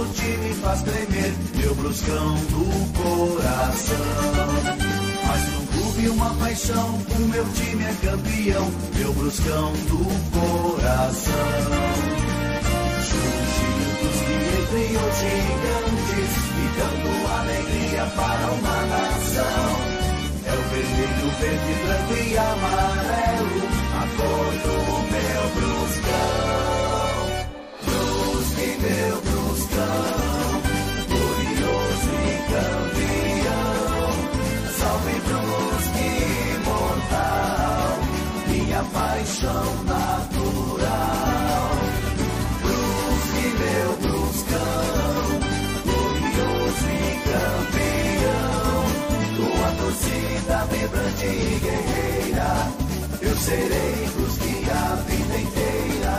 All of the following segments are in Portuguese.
nosso time faz tremer, meu bruscão do coração. Mas num clube uma paixão, o meu time é campeão, meu bruscão do coração. Juntos que os gigantes, e dando alegria para uma nação. É o vermelho, verde, branco e amarelo, a cor do meu bruscão. Paixão natural. Brusque, meu bruscão, glorioso e campeão. Tua torcida vibrante e guerreira, eu serei Brusque a vida inteira.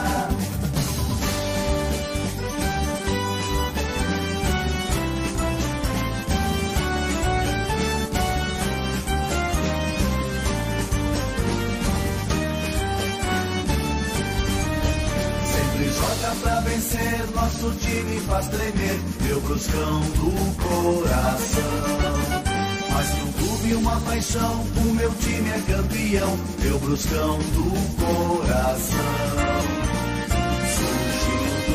Nosso time faz tremer, meu bruscão do coração. Mas num clube uma paixão, o meu time é campeão, meu bruscão do coração. Surgindo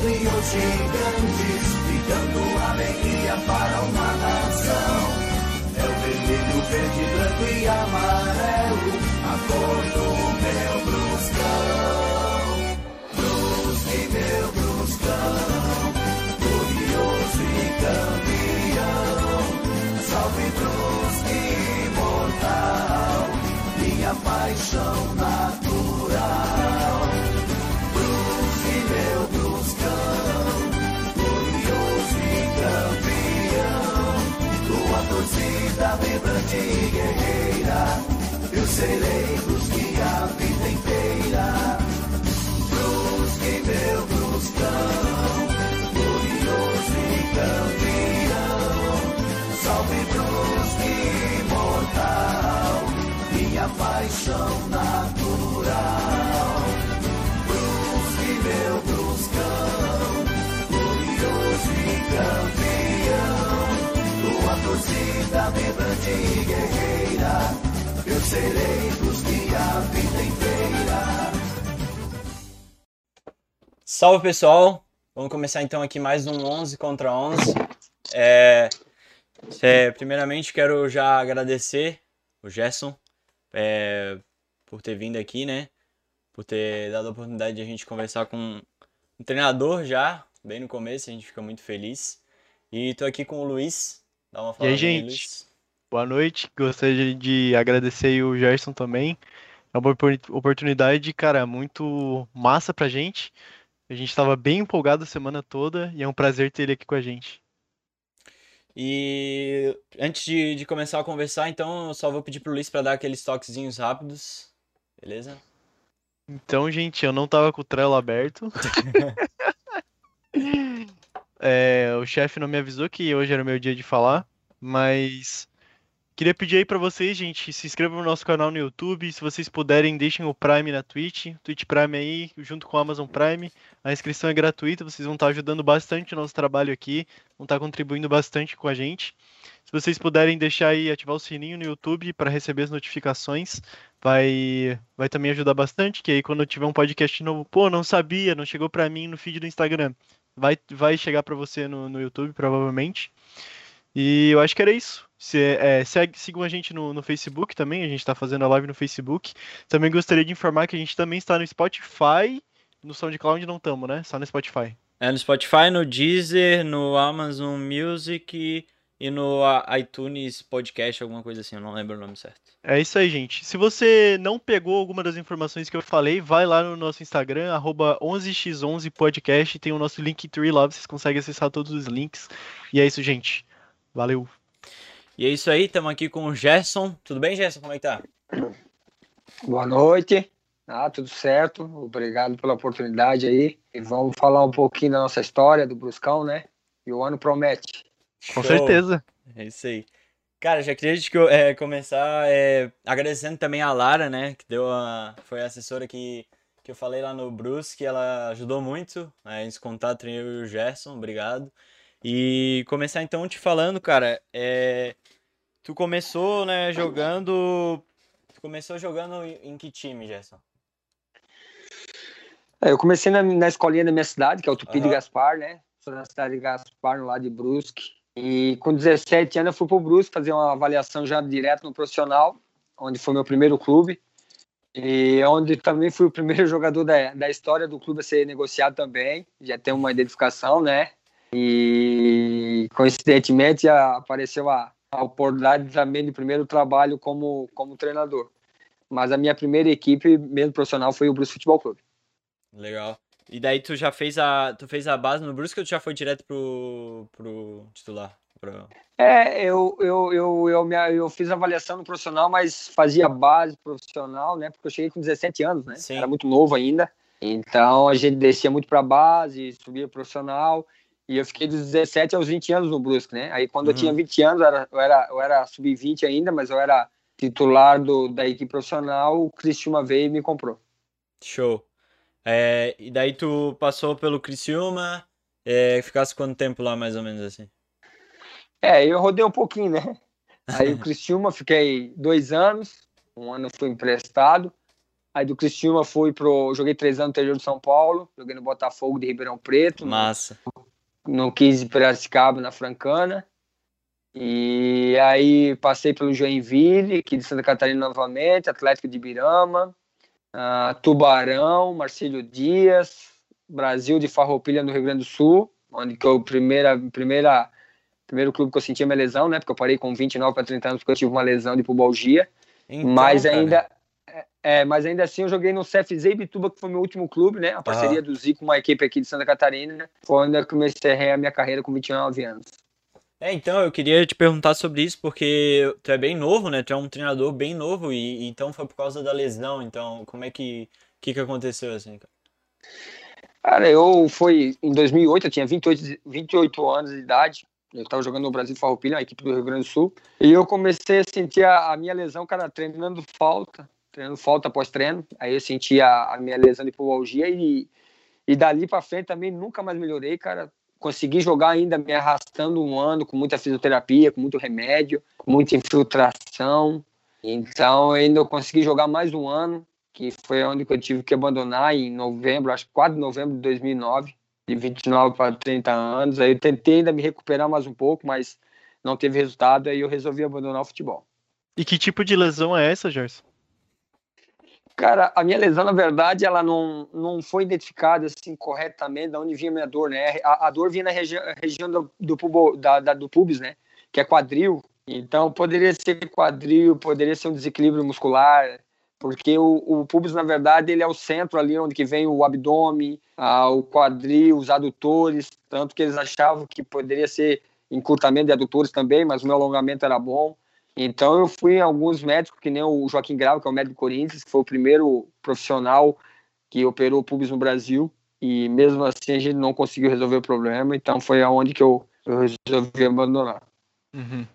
que os gigantes, e dando alegria para uma nação. É o vermelho, verde, branco e amarelo, a cor do meu bruscão. Campeão. Salve Brusque, imortal, minha paixão natural. Brusque, meu bruscão, glorioso e campeão. Tua torcida vibrante e guerreira, eu serei Brusque a vida inteira. Salve pessoal, vamos começar então aqui mais um 11 contra 11. É, é, primeiramente quero já agradecer o Gerson é, por ter vindo aqui, né? Por ter dado a oportunidade de a gente conversar com um treinador já, bem no começo, a gente fica muito feliz. E tô aqui com o Luiz, dá uma E falada aí, gente? Luiz. Boa noite. Gostaria de agradecer o Gerson também. É uma opor- oportunidade, cara, muito massa pra gente. A gente estava bem empolgado a semana toda e é um prazer ter ele aqui com a gente. E antes de, de começar a conversar, então eu só vou pedir pro Luiz para dar aqueles toquezinhos rápidos, beleza? Então, gente, eu não tava com o Trello aberto. É, o chefe não me avisou que hoje era o meu dia de falar, mas queria pedir aí pra vocês, gente, se inscrevam no nosso canal no YouTube, se vocês puderem, deixem o Prime na Twitch, Twitch Prime aí, junto com o Amazon Prime. A inscrição é gratuita, vocês vão estar ajudando bastante o nosso trabalho aqui, vão estar contribuindo bastante com a gente. Se vocês puderem deixar aí, ativar o sininho no YouTube para receber as notificações, vai, vai também ajudar bastante, que aí quando tiver um podcast novo, pô, não sabia, não chegou pra mim no feed do Instagram, vai, vai chegar pra você no, no YouTube, provavelmente. E eu acho que era isso. Se, é, segue, sigam a gente no, no Facebook também, a gente tá fazendo a live no Facebook. Também gostaria de informar que a gente também está no Spotify, no SoundCloud não estamos, né? Só no Spotify. É no Spotify, no Deezer, no Amazon Music e no iTunes Podcast, alguma coisa assim, eu não lembro o nome certo. É isso aí, gente. Se você não pegou alguma das informações que eu falei, vai lá no nosso Instagram, arroba 11x11podcast, tem o nosso Linktree lá, vocês conseguem acessar todos os links. E é isso, gente. Valeu. E é isso aí, estamos aqui com o Gerson. Tudo bem, Gerson? Como é que tá? Boa noite. Ah, tudo certo. Obrigado pela oportunidade aí. E vamos falar um pouquinho da nossa história do Bruscão, né? E o ano promete. Com Show. certeza. É isso aí. Cara, já queria eu, é, começar é, agradecendo também a Lara, né? Que deu a, foi a assessora que, que eu falei lá no Brusque, ela ajudou muito né, esse contato entre eu e o Gerson, obrigado. E começar então te falando, cara, é... tu começou, né, jogando... Tu começou jogando em que time, Gerson? É, eu comecei na, na escolinha da minha cidade, que é o Tupi Aham. de Gaspar, né? Sou da cidade de Gaspar, lá de Brusque. E com 17 anos eu fui pro Brusque fazer uma avaliação já direto no profissional, onde foi meu primeiro clube. E onde também fui o primeiro jogador da, da história do clube a ser negociado também. Já tem uma identificação, né? E coincidentemente apareceu a, a oportunidade também de primeiro trabalho como, como treinador. Mas a minha primeira equipe, mesmo profissional, foi o Brusque Futebol Clube. Legal. E daí tu já fez a, tu fez a base no Brusque ou tu já foi direto pro, pro titular? Pro... É, eu, eu, eu, eu, me, eu fiz avaliação no profissional, mas fazia base profissional, né? Porque eu cheguei com 17 anos, né? Sim. Era muito novo ainda. Então a gente descia muito para base, subia profissional. E eu fiquei dos 17 aos 20 anos no Brusque, né? Aí quando eu Uhum. tinha 20 anos, eu era, eu era, eu era sub-20 ainda, mas eu era titular do, da equipe profissional. O Cristiúma veio e me comprou. Show. É, e daí tu passou pelo Criciúma, é, ficasse quanto tempo lá mais ou menos assim? É, eu rodei um pouquinho, né? Aí o Criciúma, fiquei dois anos, um ano fui emprestado. Aí do Criciúma fui pro. Joguei três anos no interior de São Paulo, joguei no Botafogo de Ribeirão Preto, no, No 15 de Piracicaba, na Francana. E aí passei pelo Joinville, aqui de Santa Catarina novamente, Atlético de Ibirama, ah, Tubarão, Marcílio Dias, Brasil de Farroupilha no Rio Grande do Sul, onde que eu primeira primeira primeiro clube que eu senti minha lesão, né? Porque eu parei com 29 para 30 anos porque eu tive uma lesão de pubalgia. Então, mas cara, ainda é, é, mas ainda assim eu joguei no CFZ Ibituba, que foi meu último clube, né? A parceria do Zico com uma equipe aqui de Santa Catarina, né? Foi onde eu comecei a minha carreira com 29 anos. É, então, eu queria te perguntar sobre isso, porque tu é bem novo, né? Tu é um treinador bem novo, e, então foi por causa da lesão, então como é que, que, que aconteceu assim, cara? Cara, eu foi em 2008, eu tinha 28, 28 anos de idade. Eu estava jogando no Brasil Farroupilha, a equipe do Rio Grande do Sul. E eu comecei a sentir a, a minha lesão, cara, treinando falta, treinando falta após treino. Aí eu senti a, a minha lesão de pubalgia e, e dali para frente também nunca mais melhorei, cara. Consegui jogar ainda me arrastando um ano com muita fisioterapia, com muito remédio, com muita infiltração. Então ainda eu consegui jogar mais um ano, que foi onde eu tive que abandonar em novembro, acho que 4 de novembro de 2009 de 29 para 30 anos. Aí eu tentei ainda me recuperar mais um pouco, mas não teve resultado, aí eu resolvi abandonar o futebol. E que tipo de lesão é essa, Gerson? Cara, a minha lesão, na verdade, ela não, não foi identificada assim corretamente de onde vinha a minha dor, né? A, a dor vinha na regi região do, do, pubo, da, da, do pubis, né? Que é quadril. Então, poderia ser quadril, poderia ser um desequilíbrio muscular, porque o, o pubis, na verdade, ele é o centro ali onde que vem o abdômen, ah, o quadril, os adutores, tanto que eles achavam que poderia ser encurtamento de adutores também, mas o meu alongamento era bom. Então eu fui em alguns médicos, que nem o Joaquim Grau, que é o médico do Corinthians, que foi o primeiro profissional que operou o pubis no Brasil, e mesmo assim a gente não conseguiu resolver o problema, então foi aonde que eu, eu resolvi abandonar. Uhum.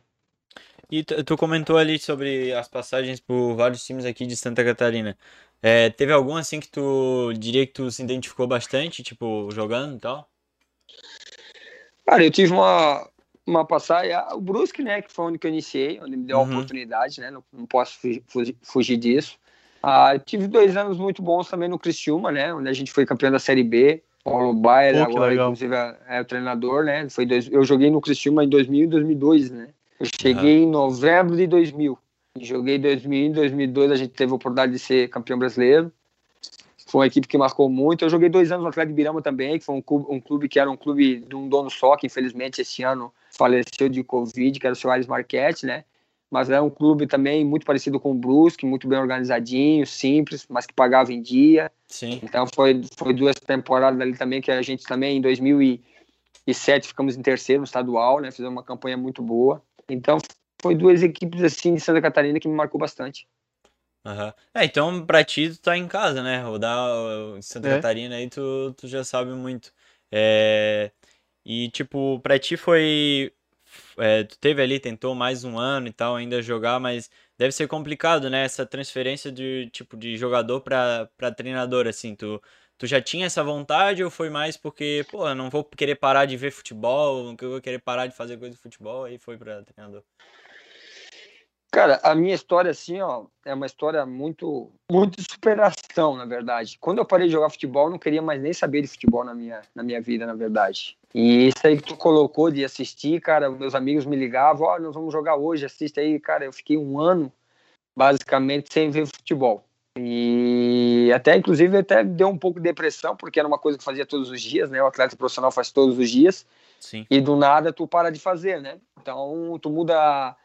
E tu, tu comentou ali sobre as passagens por vários times aqui de Santa Catarina. É, teve algum assim que tu diria que tu se identificou bastante, tipo, jogando e tal? Cara, eu tive uma, uma passagem, o Brusque, né, que foi onde que eu iniciei, onde me deu a Uhum. oportunidade, né, não, não posso fugir, fugir- disso. Ah, tive dois anos muito bons também no Criciúma, né, onde a gente foi campeão da Série B. Paulo Baier, agora legal. inclusive é, é o treinador, né, foi dois, eu joguei no Criciúma em 2000 e 2002, né. Eu cheguei em novembro de 2000. E joguei em 2000 e 2002 a gente teve a oportunidade de ser campeão brasileiro. Foi uma equipe que marcou muito. Eu joguei dois anos no Atlético de Birama também, que foi um clube, um clube que era um clube de um dono só, que infelizmente esse ano faleceu de Covid, que era o seu Ares Marquete, né? Mas era um clube também muito parecido com o Brusque, muito bem organizadinho, simples, mas que pagava em dia. Sim. Então foi, foi duas temporadas ali também que a gente também em 2007 ficamos em terceiro no estadual, né? Fizemos uma campanha muito boa. Então foi duas equipes assim de Santa Catarina que me marcou bastante. Aham. É, então pra ti tu tá em casa, né? Rodar em Santa É. Catarina aí tu, tu já sabe muito. É, e tipo, pra ti foi. é, tu teve ali, tentou mais um ano e tal, ainda jogar, mas deve ser complicado, né? Essa transferência de tipo de jogador para treinador, assim. Tu, tu já tinha essa vontade ou foi mais porque, pô, eu não vou querer parar de ver futebol, não vou querer parar de fazer coisa de futebol e foi para treinador? Cara, a minha história, assim, ó, é uma história muito, muito de superação, na verdade. Quando eu parei de jogar futebol, eu não queria mais nem saber de futebol na minha, na minha vida, na verdade. E isso aí que tu colocou de assistir, cara, meus amigos me ligavam, ó, oh, nós vamos jogar hoje, assiste aí, cara. Eu fiquei um ano, basicamente, sem ver futebol. E até, inclusive, até deu um pouco de depressão, porque era uma coisa que fazia todos os dias, né? O atleta profissional faz todos os dias. Sim. E do nada tu para de fazer, né? Então, tu muda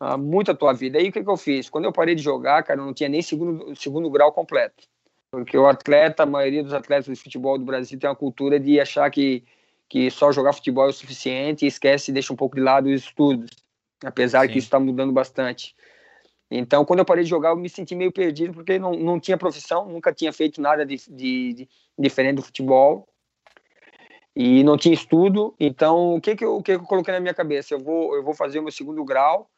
uh, muito a tua vida. Aí o que, que eu fiz? Quando eu parei de jogar, cara, eu não tinha nem segundo, segundo grau completo. Porque o atleta, a maioria dos atletas de futebol do Brasil tem uma cultura de achar que, que só jogar futebol é o suficiente e esquece e deixa um pouco de lado os estudos. Apesar Sim. que isso está mudando bastante. Então, quando eu parei de jogar, eu me senti meio perdido, porque não, não tinha profissão, nunca tinha feito nada de, de, de diferente do futebol e não tinha estudo. Então, o que que eu, o que que eu coloquei na minha cabeça? Eu vou, eu vou fazer o meu segundo grau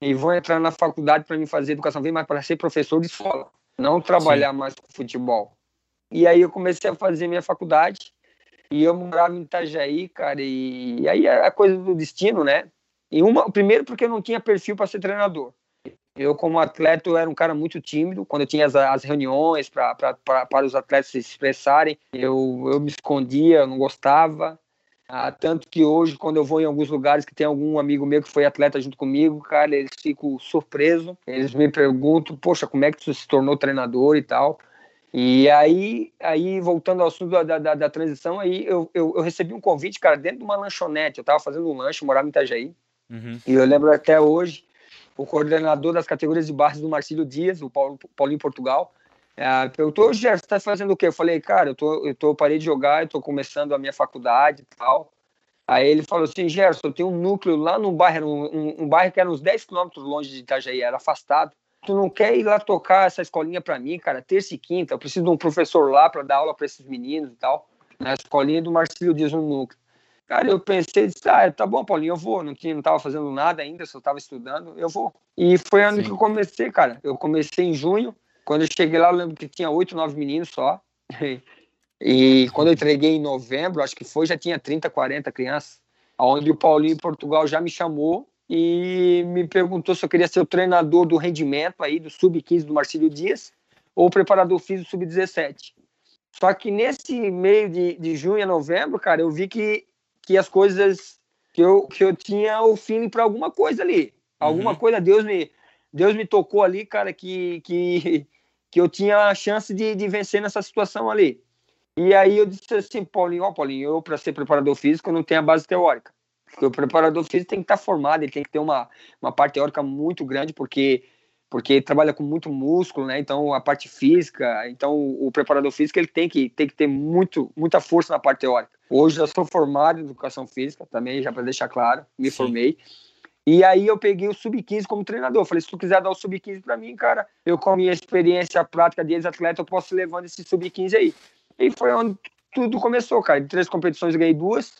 e vou entrar na faculdade para me fazer educação física, mas para ser professor de escola, não trabalhar Sim. mais com futebol. E aí eu comecei a fazer minha faculdade e eu morava em Itajaí, cara, e, aí a coisa do destino, né? E uma, primeiro porque eu não tinha perfil para ser treinador. Eu, como atleta, eu era um cara muito tímido. Quando eu tinha as, as reuniões para os atletas se expressarem, eu, eu me escondia, eu não gostava. Ah, tanto que hoje, quando eu vou em alguns lugares que tem algum amigo meu que foi atleta junto comigo, cara, eles ficam surpresos. Eles me perguntam, poxa, como é que tu se tornou treinador e tal. E aí, aí voltando ao assunto da, da, da transição, aí eu, eu, eu, recebi um convite, cara, dentro de uma lanchonete. Eu tava fazendo um lanche, morava em Itajaí. Uhum. E eu lembro até hoje, o coordenador das categorias de bases do Marcílio Dias, o Paulo, Paulinho Portugal, é, perguntou, Gerson, você tá fazendo o quê? Eu falei, cara, eu, tô, eu, tô, eu parei de jogar, eu tô começando a minha faculdade e tal. Aí ele falou assim, Gerson, eu tenho um núcleo lá no bairro, um, um bairro que era uns 10 quilômetros longe de Itajaí, era afastado. Tu não quer ir lá tocar essa escolinha para mim, cara? Terça e quinta, eu preciso de um professor lá para dar aula para esses meninos e tal. Na escolinha do Marcílio Dias, um núcleo. Cara, eu pensei, disse, ah, tá bom, Paulinho, eu vou. Não, tinha, não tava fazendo nada ainda, só tava estudando, eu vou. E foi ano Sim. que eu comecei, cara. Eu comecei em junho, quando eu cheguei lá, eu lembro que tinha oito, nove meninos só. E quando eu entreguei em novembro, acho que foi, já tinha 30, 40 crianças. Onde o Paulinho em Portugal já me chamou e me perguntou se eu queria ser o treinador do rendimento aí, do Sub-15 do Marcílio Dias, ou preparador físico do Sub-17. Só que nesse meio de, de junho a novembro, cara, eu vi que, que as coisas. que eu, que eu tinha o feeling para alguma coisa ali. Alguma uhum. coisa, Deus me, Deus me tocou ali, cara, que, que, que eu tinha a chance de, de vencer nessa situação ali. E aí eu disse assim, Paulinho, ó, Paulinho, eu para ser preparador físico não tenho a base teórica. Porque o preparador físico tem que estar tá formado, ele tem que ter uma, uma parte teórica muito grande, porque porque trabalha com muito músculo, né? Então a parte física, então o preparador físico ele tem que tem que ter muito muita força na parte teórica. Hoje eu sou formado em educação física, também já para deixar claro, me Sim. formei. E aí eu peguei o sub-15 como treinador. Falei, se tu quiser dar o sub-15 para mim, cara, eu com a minha experiência prática de ex-atleta, eu posso ir levando esse sub-15 aí. E foi onde tudo começou, cara. De três competições eu ganhei duas.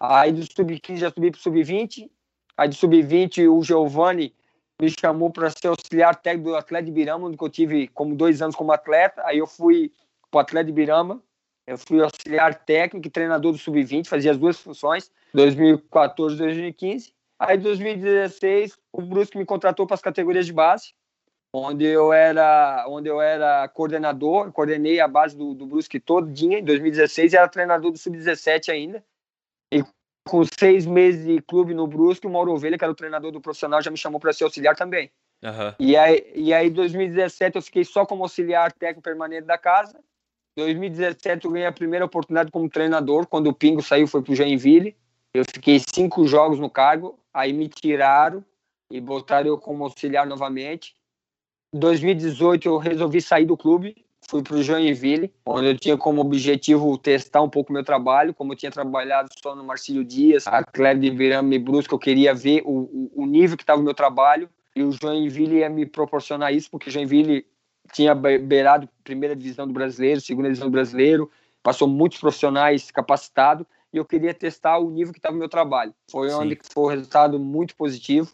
Aí do sub-15 já subi pro sub-20. Aí do sub-20 o Giovanni me chamou para ser auxiliar técnico do Atleta de Birama, onde eu tive como dois anos como atleta. Aí eu fui pro Atleta de Birama. Eu fui auxiliar técnico e treinador do sub-20, fazia as duas funções, 2014 2015. Aí, em 2016, o Brusque me contratou para as categorias de base, onde eu era, onde eu era coordenador, coordenei a base do, do Brusque todinha em 2016 e era treinador do sub-17 ainda. Com seis meses de clube no Brusque, o Mauro Ovelha, que era o treinador do profissional, já me chamou para ser auxiliar também. Uhum. E aí, e aí, em 2017, eu fiquei só como auxiliar técnico permanente da casa. Em 2017, eu ganhei a primeira oportunidade como treinador, quando o Pingo saiu, foi para o Joinville. Eu fiquei cinco jogos no cargo, aí me tiraram e botaram eu como auxiliar novamente. Em 2018 eu resolvi sair do clube, fui para o Joinville, onde eu tinha como objetivo testar um pouco meu trabalho, como eu tinha trabalhado só no Marcílio Dias, a Cléber de Virame Brusco, eu queria ver o, o, nível que estava o meu trabalho, e o Joinville ia me proporcionar isso, porque o Joinville tinha beirado primeira divisão do brasileiro, segunda divisão do brasileiro, passou muitos profissionais capacitados, e eu queria testar o nível que estava o meu trabalho. Foi Sim. onde foi um resultado muito positivo.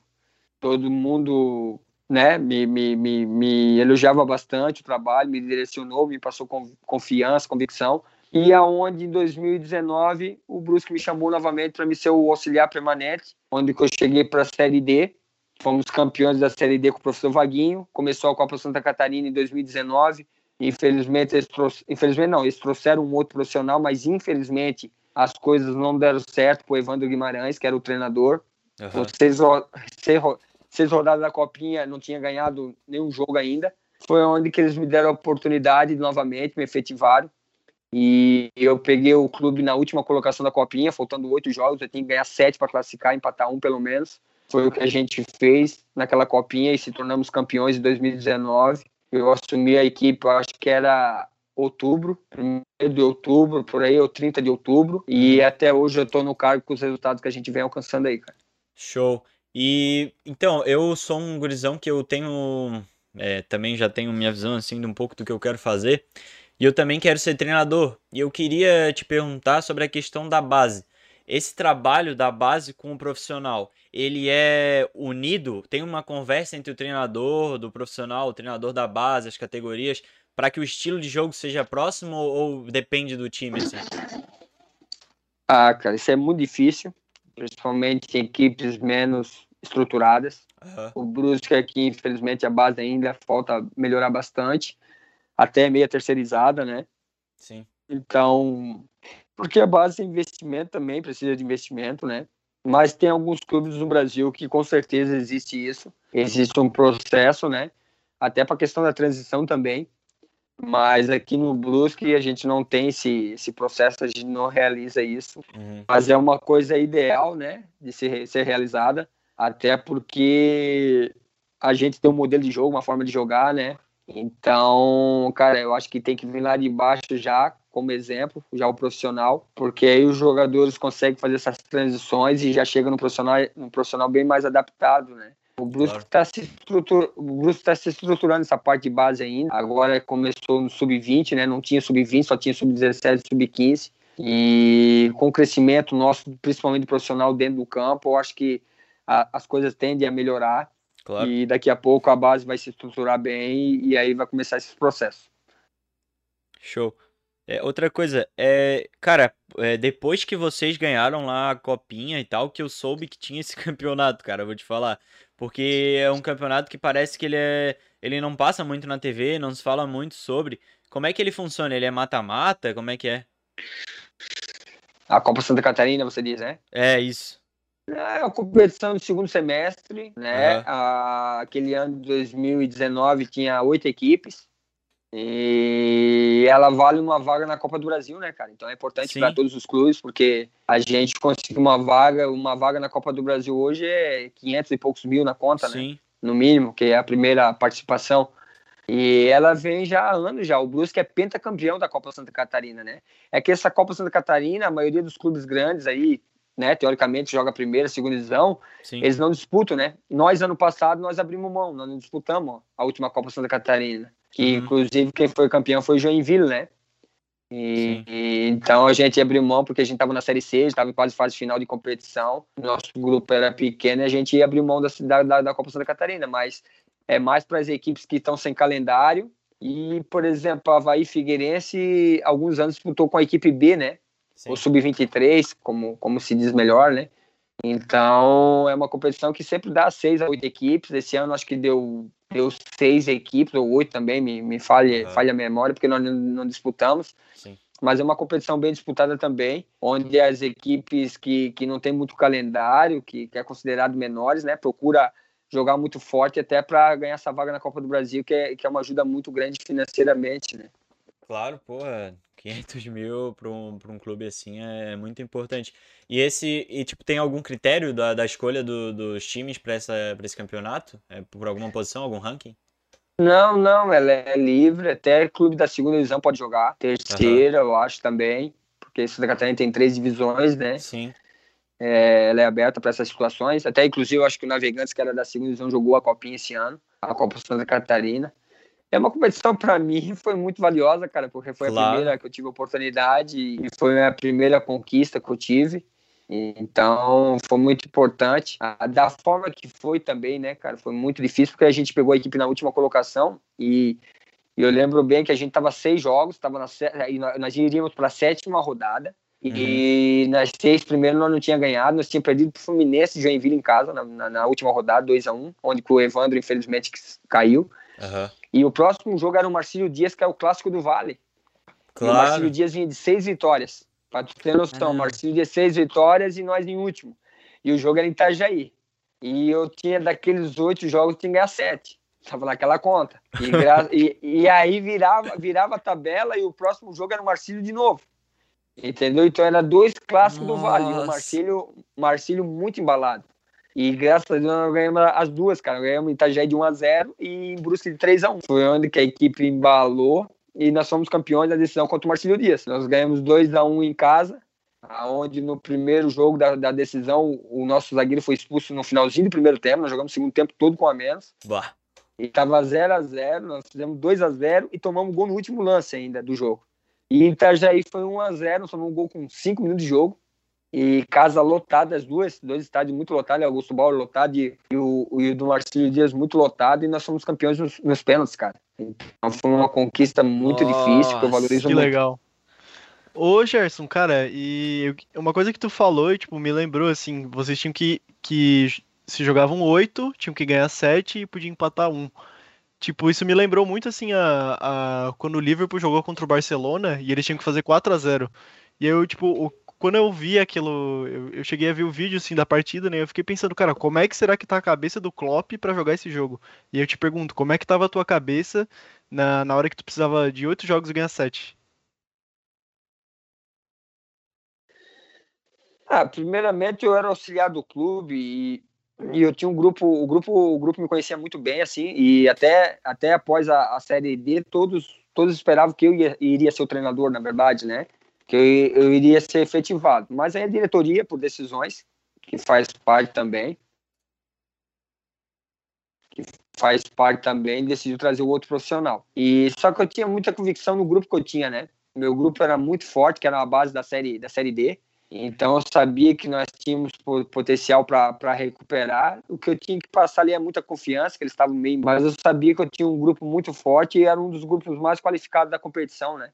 Todo mundo né, me, me, me, me elogiava bastante o trabalho, me direcionou, me passou confiança, convicção. E aonde em 2019 o Brusque me chamou novamente para me ser o auxiliar permanente, onde eu cheguei para a Série D. Fomos campeões da Série D com o professor Vaguinho. Começou a Copa Santa Catarina em 2019. Infelizmente, eles infelizmente não, eles trouxeram um outro profissional, mas infelizmente as coisas não deram certo para o Evandro Guimarães, que era o treinador. Uhum. Seis, seis rodadas da Copinha, não tinha ganhado nenhum jogo ainda. Foi onde que eles me deram a oportunidade novamente, me efetivaram. E eu peguei o clube na última colocação da Copinha, faltando oito jogos, eu tinha que ganhar sete para classificar, empatar um pelo menos. Foi o que a gente fez naquela Copinha e se tornamos campeões em 2019. Eu assumi a equipe, acho que era outubro, primeiro de outubro, por aí, ou 30 de outubro, e até hoje eu estou no cargo com os resultados que a gente vem alcançando aí, cara. Show. E então, eu sou um gurizão que eu tenho. É, também já tenho minha visão assim de um pouco do que eu quero fazer. E eu também quero ser treinador. E eu queria te perguntar sobre a questão da base. Esse trabalho da base com o profissional, ele é unido? Tem uma conversa entre o treinador do profissional, o treinador da base, as categorias, para que o estilo de jogo seja próximo ou depende do time? Assim? Ah, cara, isso é muito difícil, principalmente em equipes menos estruturadas. Uhum. O Brusque aqui, infelizmente, a base ainda falta melhorar bastante até meia terceirizada, né? Sim. Então, porque a base é investimento também, precisa de investimento, né? Mas tem alguns clubes no Brasil que com certeza existe isso, existe um processo, né? Até para a questão da transição também. Mas aqui no Brusque a gente não tem esse, esse processo, a gente não realiza isso. Uhum. Mas é uma coisa ideal, né? De ser, ser realizada, até porque a gente tem um modelo de jogo, uma forma de jogar, né? Então, cara, eu acho que tem que vir lá de baixo já, como exemplo, já o profissional, porque aí os jogadores conseguem fazer essas transições e já chega no profissional, no profissional bem mais adaptado, né? O Brusque está claro. se, estrutur... tá se estruturando essa parte de base ainda. Agora começou no sub-20, né? Não tinha sub-20, só tinha sub-17, sub-15. E com o crescimento nosso, principalmente profissional dentro do campo, eu acho que a, as coisas tendem a melhorar. Claro. E daqui a pouco a base vai se estruturar bem e aí vai começar esse processo. Show. É, outra coisa, é, cara, é, depois que vocês ganharam lá a copinha e tal, que eu soube que tinha esse campeonato, cara, vou te falar. Porque é um campeonato que parece que ele é. Ele não passa muito na TV, não se fala muito sobre. Como é que ele funciona? Ele é mata-mata? Como é que é? A Copa Santa Catarina, você diz, né? É, isso. É a competição do segundo semestre, né? Uhum. aquele ano de 2019 tinha oito equipes. E ela vale uma vaga na Copa do Brasil, né, cara? Então é importante para todos os clubes, porque a gente conseguir uma vaga, uma vaga na Copa do Brasil hoje é 500 e poucos mil na conta, né? Sim. né? No mínimo, que é a primeira participação. E ela vem já há anos já. O Brusque é pentacampeão da Copa Santa Catarina, né? É que essa Copa Santa Catarina, a maioria dos clubes grandes aí, né, teoricamente joga primeira, segunda divisão, Sim. eles não disputam, né? Nós, ano passado, nós abrimos mão, nós não disputamos ó, a última Copa Santa Catarina, que uhum. inclusive quem foi campeão foi Joinville, né? E, e, então a gente abriu mão porque a gente estava na Série C, estava em quase fase final de competição, nosso grupo era pequeno e a gente abriu mão da, da, da Copa Santa Catarina, mas é mais para as equipes que estão sem calendário e, por exemplo, a Havaí Figueirense, alguns anos disputou com a equipe B, né? Sim. o sub-23, como, como se diz melhor, né? Então é uma competição que sempre dá seis a oito equipes. Esse ano acho que deu, deu seis equipes, ou oito também, me, me falha, uhum. falha a memória, porque nós não, não disputamos. Sim. Mas é uma competição bem disputada também, onde as equipes que, que não tem muito calendário, que, que é considerado menores, né, procura jogar muito forte até para ganhar essa vaga na Copa do Brasil, que é, que é uma ajuda muito grande financeiramente, né? Claro, porra, 500 mil para um, pra um clube assim é muito importante. E esse, e tipo, tem algum critério da, da escolha do, dos times para esse campeonato? É por alguma posição, algum ranking? Não, não, ela é livre, até clube da segunda divisão pode jogar, terceira uhum. eu acho também, porque Santa Catarina tem três divisões, né? Sim. É, ela é aberta para essas situações, até inclusive eu acho que o Navegantes, que era da segunda divisão, jogou a Copinha esse ano, a Copa Santa Catarina. É uma competição para mim foi muito valiosa, cara, porque foi claro. a primeira que eu tive oportunidade e foi a primeira conquista que eu tive. Então, foi muito importante. Da forma que foi também, né, cara, foi muito difícil, porque a gente pegou a equipe na última colocação e, e eu lembro bem que a gente tava seis jogos, tava na, e nós iríamos para a sétima rodada. Uhum. E nas seis primeiros nós não tinha ganhado, nós tínhamos perdido para o Fluminense Joinville em casa, na, na, na última rodada, 2 a 1 um, onde o Evandro, infelizmente, caiu. Uhum. E o próximo jogo era o Marcílio Dias, que é o clássico do Vale. Claro. E o Marcílio Dias vinha de seis vitórias. Pra tu ter noção, uhum. Marcílio Dias seis vitórias e nós em último. E o jogo era em Itajaí. E eu tinha daqueles oito jogos, tinha que ganhar sete. Tava naquela conta. E, e, e, aí virava, virava a tabela e o próximo jogo era o Marcílio de novo. Entendeu? Então era dois clássicos Nossa. do Vale. O Marcílio, Marcílio muito embalado. E graças a Deus nós ganhamos as duas, cara. Ganhamos Itajaí de 1x0 e em Brusque de 3x1. Foi onde que a equipe embalou e nós fomos campeões da decisão contra o Marcílio Dias. Nós ganhamos 2x1 em casa, onde no primeiro jogo da, da, decisão o nosso zagueiro foi expulso no finalzinho do primeiro tempo. Nós jogamos o segundo tempo todo com a menos. Bah. E tava 0x0, nós fizemos 2x0 e tomamos gol no último lance ainda do jogo. E Itajaí foi 1x0, nós tomamos um gol com 5 minutos de jogo. E casa lotada, as duas, dois estádios muito lotados, Augusto Bauer lotado e, e, o, e o do Marcílio Dias muito lotado, e nós somos campeões nos, nos pênaltis, cara. Então foi uma conquista muito difícil, que eu valorizo que muito. Que legal. Ô, Gerson, cara, e uma coisa que tu falou, e, tipo, me lembrou, assim, vocês tinham que, que se jogavam oito, tinham que ganhar sete e podiam empatar um. Tipo, isso me lembrou muito, assim, a, a quando o Liverpool jogou contra o Barcelona e eles tinham que fazer 4 a 0 E eu, tipo, o, quando eu vi aquilo, eu, eu, cheguei a ver o vídeo assim da partida, né? Eu fiquei pensando, cara, como é que será que tá a cabeça do Klopp para jogar esse jogo? E eu te pergunto, como é que tava a tua cabeça na, na hora que tu precisava de oito jogos e ganhar sete? Ah, primeiramente eu era auxiliar do clube e, e eu tinha um grupo, o grupo, o grupo me conhecia muito bem assim e até até após a, a série D todos todos esperavam que eu ia, iria ser o treinador, na verdade, né? Que eu, iria ser efetivado. Mas aí a diretoria, por decisões, que faz parte também, que faz parte também, decidiu trazer o outro profissional. E só que eu tinha muita convicção no grupo que eu tinha, né? Meu grupo era muito forte, que era a base da série da série D. Então eu sabia que nós tínhamos potencial para recuperar. O que eu tinha que passar ali é muita confiança, que eles estavam meio, mas eu sabia que eu tinha um grupo muito forte e era um dos grupos mais qualificados da competição, né?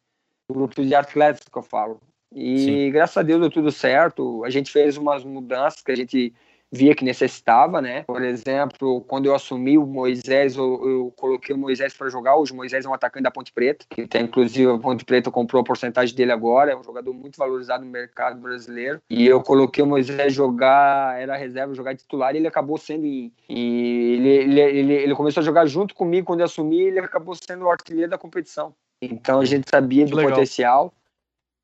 Grupo de atletas que eu falo. E Sim. graças a Deus deu tudo certo. A gente fez umas mudanças que a gente via que necessitava, né? Por exemplo, quando eu assumi o Moisés, eu, eu coloquei o Moisés para jogar. Hoje o Moisés é um atacante da Ponte Preta, que tem inclusive a Ponte Preta comprou a porcentagem dele agora, é um jogador muito valorizado no mercado brasileiro. E eu coloquei o Moisés jogar, era reserva, jogar titular, e ele acabou sendo e ele, ele, ele, ele começou a jogar junto comigo quando eu assumi, ele acabou sendo o artilheiro da competição. Então a gente sabia do potencial.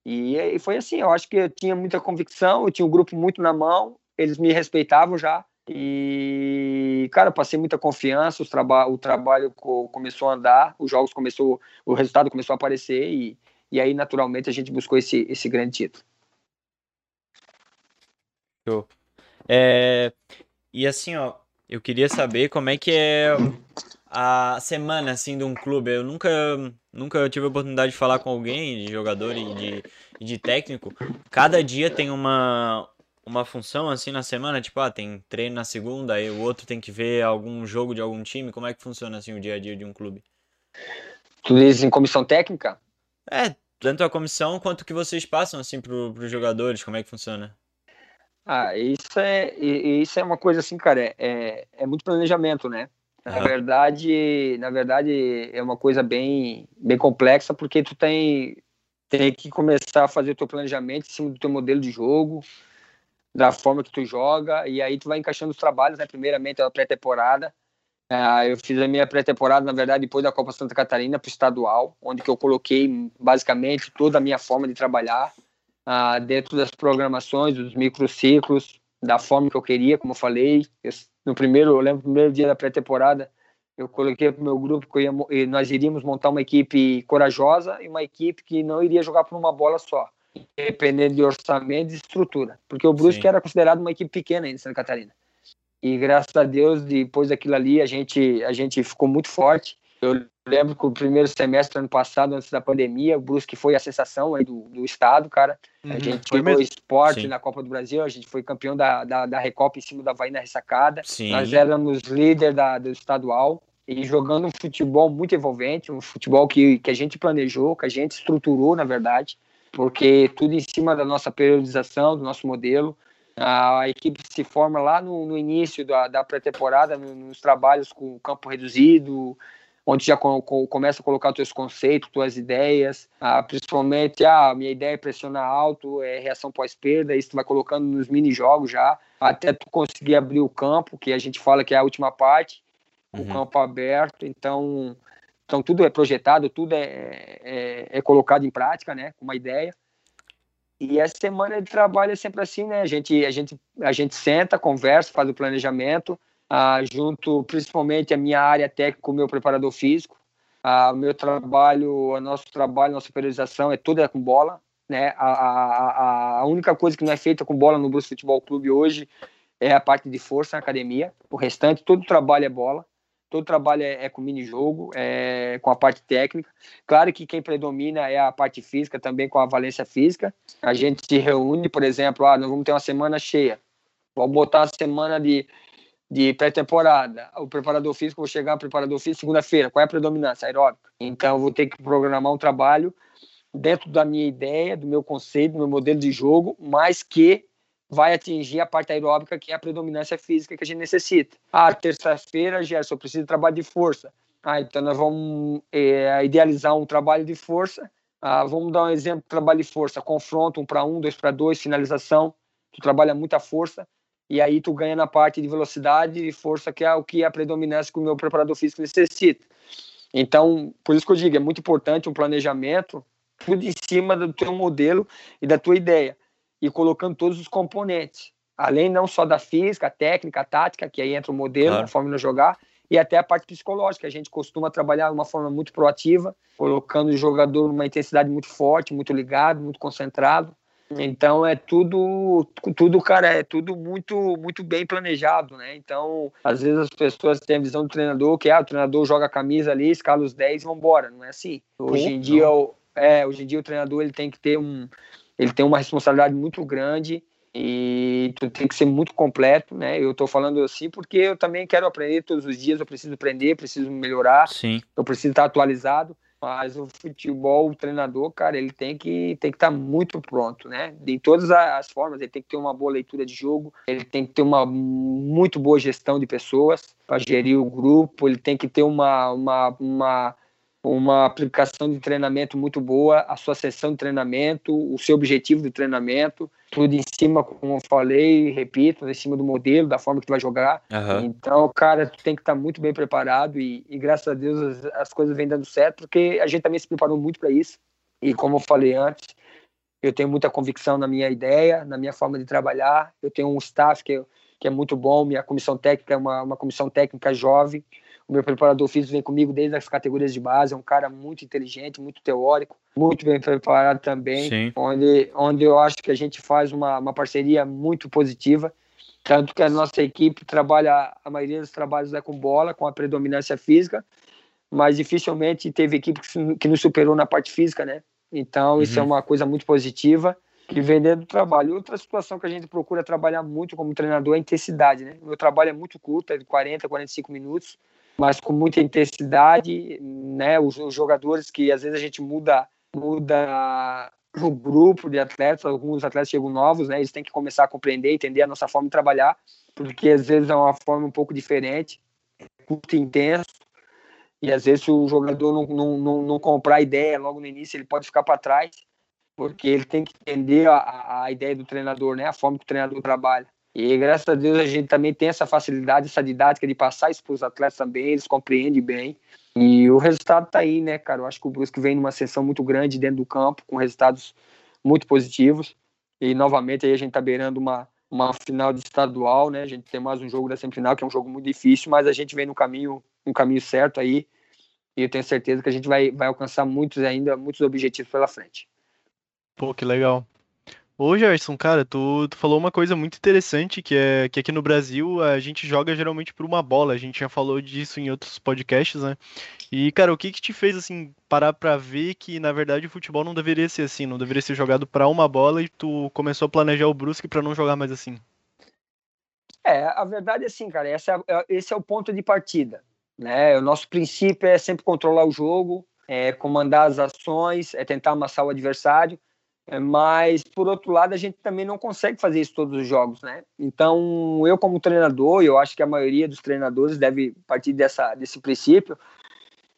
E, e foi assim, eu acho que eu tinha muita convicção, eu tinha um grupo muito na mão, eles me respeitavam já. E, cara, passei muita confiança, traba o trabalho co começou a andar, os jogos começou, o resultado começou a aparecer e, e aí, naturalmente, a gente buscou esse, esse grande título. Show. É, e assim, ó, eu queria saber como é que é a semana assim de um clube. Eu nunca, nunca tive a oportunidade de falar com alguém, de jogador e de, de técnico. Cada dia tem uma, uma função assim na semana, tipo, ah, tem treino na segunda, aí o outro tem que ver algum jogo de algum time. Como é que funciona assim o dia a dia de um clube? Tu diz em comissão técnica? É, tanto a comissão quanto que vocês passam assim para os jogadores, como é que funciona? Ah, isso é, isso é uma coisa assim, cara, é, é, é muito planejamento, né? Na verdade, na verdade é uma coisa bem, bem complexa porque tu tem, tem que começar a fazer o teu planejamento em cima do teu modelo de jogo, da forma que tu joga e aí tu vai encaixando os trabalhos, né? Primeiramente a pré-temporada. Uh, eu fiz a minha pré-temporada, na verdade, depois da Copa Santa Catarina para o estadual, onde que eu coloquei basicamente toda a minha forma de trabalhar uh, dentro das programações, dos microciclos, da forma que eu queria, como eu falei. Eu, no primeiro, eu lembro, no primeiro dia da pré-temporada, eu coloquei para o meu grupo que ia, nós iríamos montar uma equipe corajosa e uma equipe que não iria jogar por uma bola só, dependendo de orçamento e estrutura, porque o Brusque Sim. era considerado uma equipe pequena em Santa Catarina. E graças a Deus, depois daquilo ali, a gente, a gente ficou muito forte Eu lembro que o primeiro semestre ano passado, antes da pandemia, o Brusque foi a sensação do, do estado, cara. Uhum, a gente foi o esporte Sim. na Copa do Brasil, a gente foi campeão da, da, da Recopa em cima da Havaí na ressacada. Sim. Nós éramos líder da, do estadual e jogando um futebol muito envolvente, um futebol que, que a gente planejou, que a gente estruturou, na verdade, porque tudo em cima da nossa periodização, do nosso modelo. A equipe se forma lá no, no início da, da pré-temporada, nos trabalhos com campo reduzido, onde já com, com, começa a colocar os teus conceitos, tuas ideias, ah, principalmente, ah, minha ideia é pressionar alto, é reação pós-perda, isso tu vai colocando nos mini-jogos já, até tu conseguir abrir o campo, que a gente fala que é a última parte, uhum. o campo aberto, então, então tudo é projetado, tudo é, é, é colocado em prática, né, com uma ideia. E essa semana de trabalho é sempre assim, né? A gente, a gente, a gente senta, conversa, faz o planejamento, ah, junto principalmente a minha área técnica com o meu preparador físico. Ah, o meu trabalho, o nosso trabalho, nossa periodização é toda com bola. Né? A, a, a única coisa que não é feita com bola no Bruce Futebol Clube hoje é a parte de força na academia. O restante, todo o trabalho é bola todo trabalho é, é com mini-jogo, é, com a parte técnica. Claro que quem predomina é a parte física, também com a valência física. A gente se reúne, por exemplo, ah, nós vamos ter uma semana cheia. Vamos botar a semana de, de pré-temporada. O preparador físico, vou chegar preparador físico segunda-feira. Qual é a predominância? Aeróbica. Então, vou ter que programar um trabalho dentro da minha ideia, do meu conceito, do meu modelo de jogo, mas que vai atingir a parte aeróbica, que é a predominância física que a gente necessita. Ah, terça-feira, Gerson, eu preciso de trabalho de força. Ah, então nós vamos é, idealizar um trabalho de força. Ah, vamos dar um exemplo de trabalho de força, confronto, um para um, dois para dois, finalização. Tu trabalha muita força e aí tu ganha na parte de velocidade e força, que é o que é a predominância que o meu preparador físico necessita. Então, por isso que eu digo, é muito importante um planejamento, tudo em cima do teu modelo e da tua ideia e colocando todos os componentes, além não só da física, técnica, tática, que aí entra o modelo, claro. a forma de jogar, e até a parte psicológica. A gente costuma trabalhar de uma forma muito proativa, colocando o jogador numa intensidade muito forte, muito ligado, muito concentrado. Então é tudo, tudo, cara, é tudo muito, muito bem planejado, né? Então, às vezes as pessoas têm a visão do treinador que ah, o treinador joga a camisa ali, escala os 10 e vambora. Não é assim. Hoje em dia, é, hoje em dia o treinador ele tem que ter um, ele tem uma responsabilidade muito grande e tu tem que ser muito completo, né? Eu estou falando assim porque eu também quero aprender todos os dias, eu preciso aprender, preciso melhorar, Sim. eu preciso estar atualizado. Mas o futebol, o treinador, cara, ele tem que tem que estar muito pronto, né? Em todas as formas, ele tem que ter uma boa leitura de jogo, ele tem que ter uma muito boa gestão de pessoas para gerir o grupo, ele tem que ter uma, uma, uma uma aplicação de treinamento muito boa, a sua sessão de treinamento, o seu objetivo de treinamento, tudo em cima, como eu falei, repito, em cima do modelo, da forma que tu vai jogar. Uhum. Então, cara, tu tem que estar muito bem preparado e, e graças a Deus as, as, coisas vêm dando certo, porque a gente também se preparou muito para isso. E como eu falei antes, eu tenho muita convicção na minha ideia, na minha forma de trabalhar. Eu tenho um staff que, que é muito bom, minha comissão técnica é uma, uma comissão técnica jovem, o meu preparador físico vem comigo desde as categorias de base, é um cara muito inteligente, muito teórico, muito bem preparado também, onde, onde eu acho que a gente faz uma, uma parceria muito positiva. Tanto que a nossa equipe trabalha, a maioria dos trabalhos é com bola, com a predominância física, mas dificilmente teve equipe que nos superou na parte física, né? Então, uhum. isso é uhum. uma coisa muito positiva que vem dentro do trabalho. Outra situação que a gente procura trabalhar muito como treinador é a intensidade, né? O meu trabalho é muito curto, é de 40, 45 minutos, mas com muita intensidade, né? Os, os, jogadores que às vezes a gente muda muda o grupo de atletas, alguns atletas chegam novos, né? Eles têm que começar a compreender, entender a nossa forma de trabalhar, porque às vezes é uma forma um pouco diferente, muito intenso, e às vezes se o jogador não, não, não, não comprar a ideia logo no início, ele pode ficar para trás, porque ele tem que entender a, a ideia do treinador, né? A forma que o treinador trabalha. E graças a Deus a gente também tem essa facilidade, essa didática de passar isso para os atletas também, eles compreendem bem. E o resultado está aí, né, cara? Eu acho que o Brusque vem numa sessão muito grande dentro do campo, com resultados muito positivos. E novamente aí a gente está beirando uma, uma final de estadual, né? A gente tem mais um jogo da semifinal, que é um jogo muito difícil, mas a gente vem no caminho, no caminho certo aí. E eu tenho certeza que a gente vai, vai alcançar muitos ainda, muitos objetivos pela frente. Pô, que legal. Ô, Gerson, cara, tu, tu falou uma coisa muito interessante, que é que aqui no Brasil a gente joga geralmente por uma bola. A gente já falou disso em outros podcasts, né? E, cara, o que que te fez, assim, parar pra ver que, na verdade, o futebol não deveria ser assim, não deveria ser jogado pra uma bola e tu começou a planejar o Brusque pra não jogar mais assim? É, a verdade é assim, cara, essa é, esse é o ponto de partida, né? O nosso princípio é sempre controlar o jogo, é comandar as ações, é tentar amassar o adversário, é, mas por outro lado a gente também não consegue fazer isso todos os jogos, né? Então eu como treinador, eu acho que a maioria dos treinadores deve partir dessa desse princípio.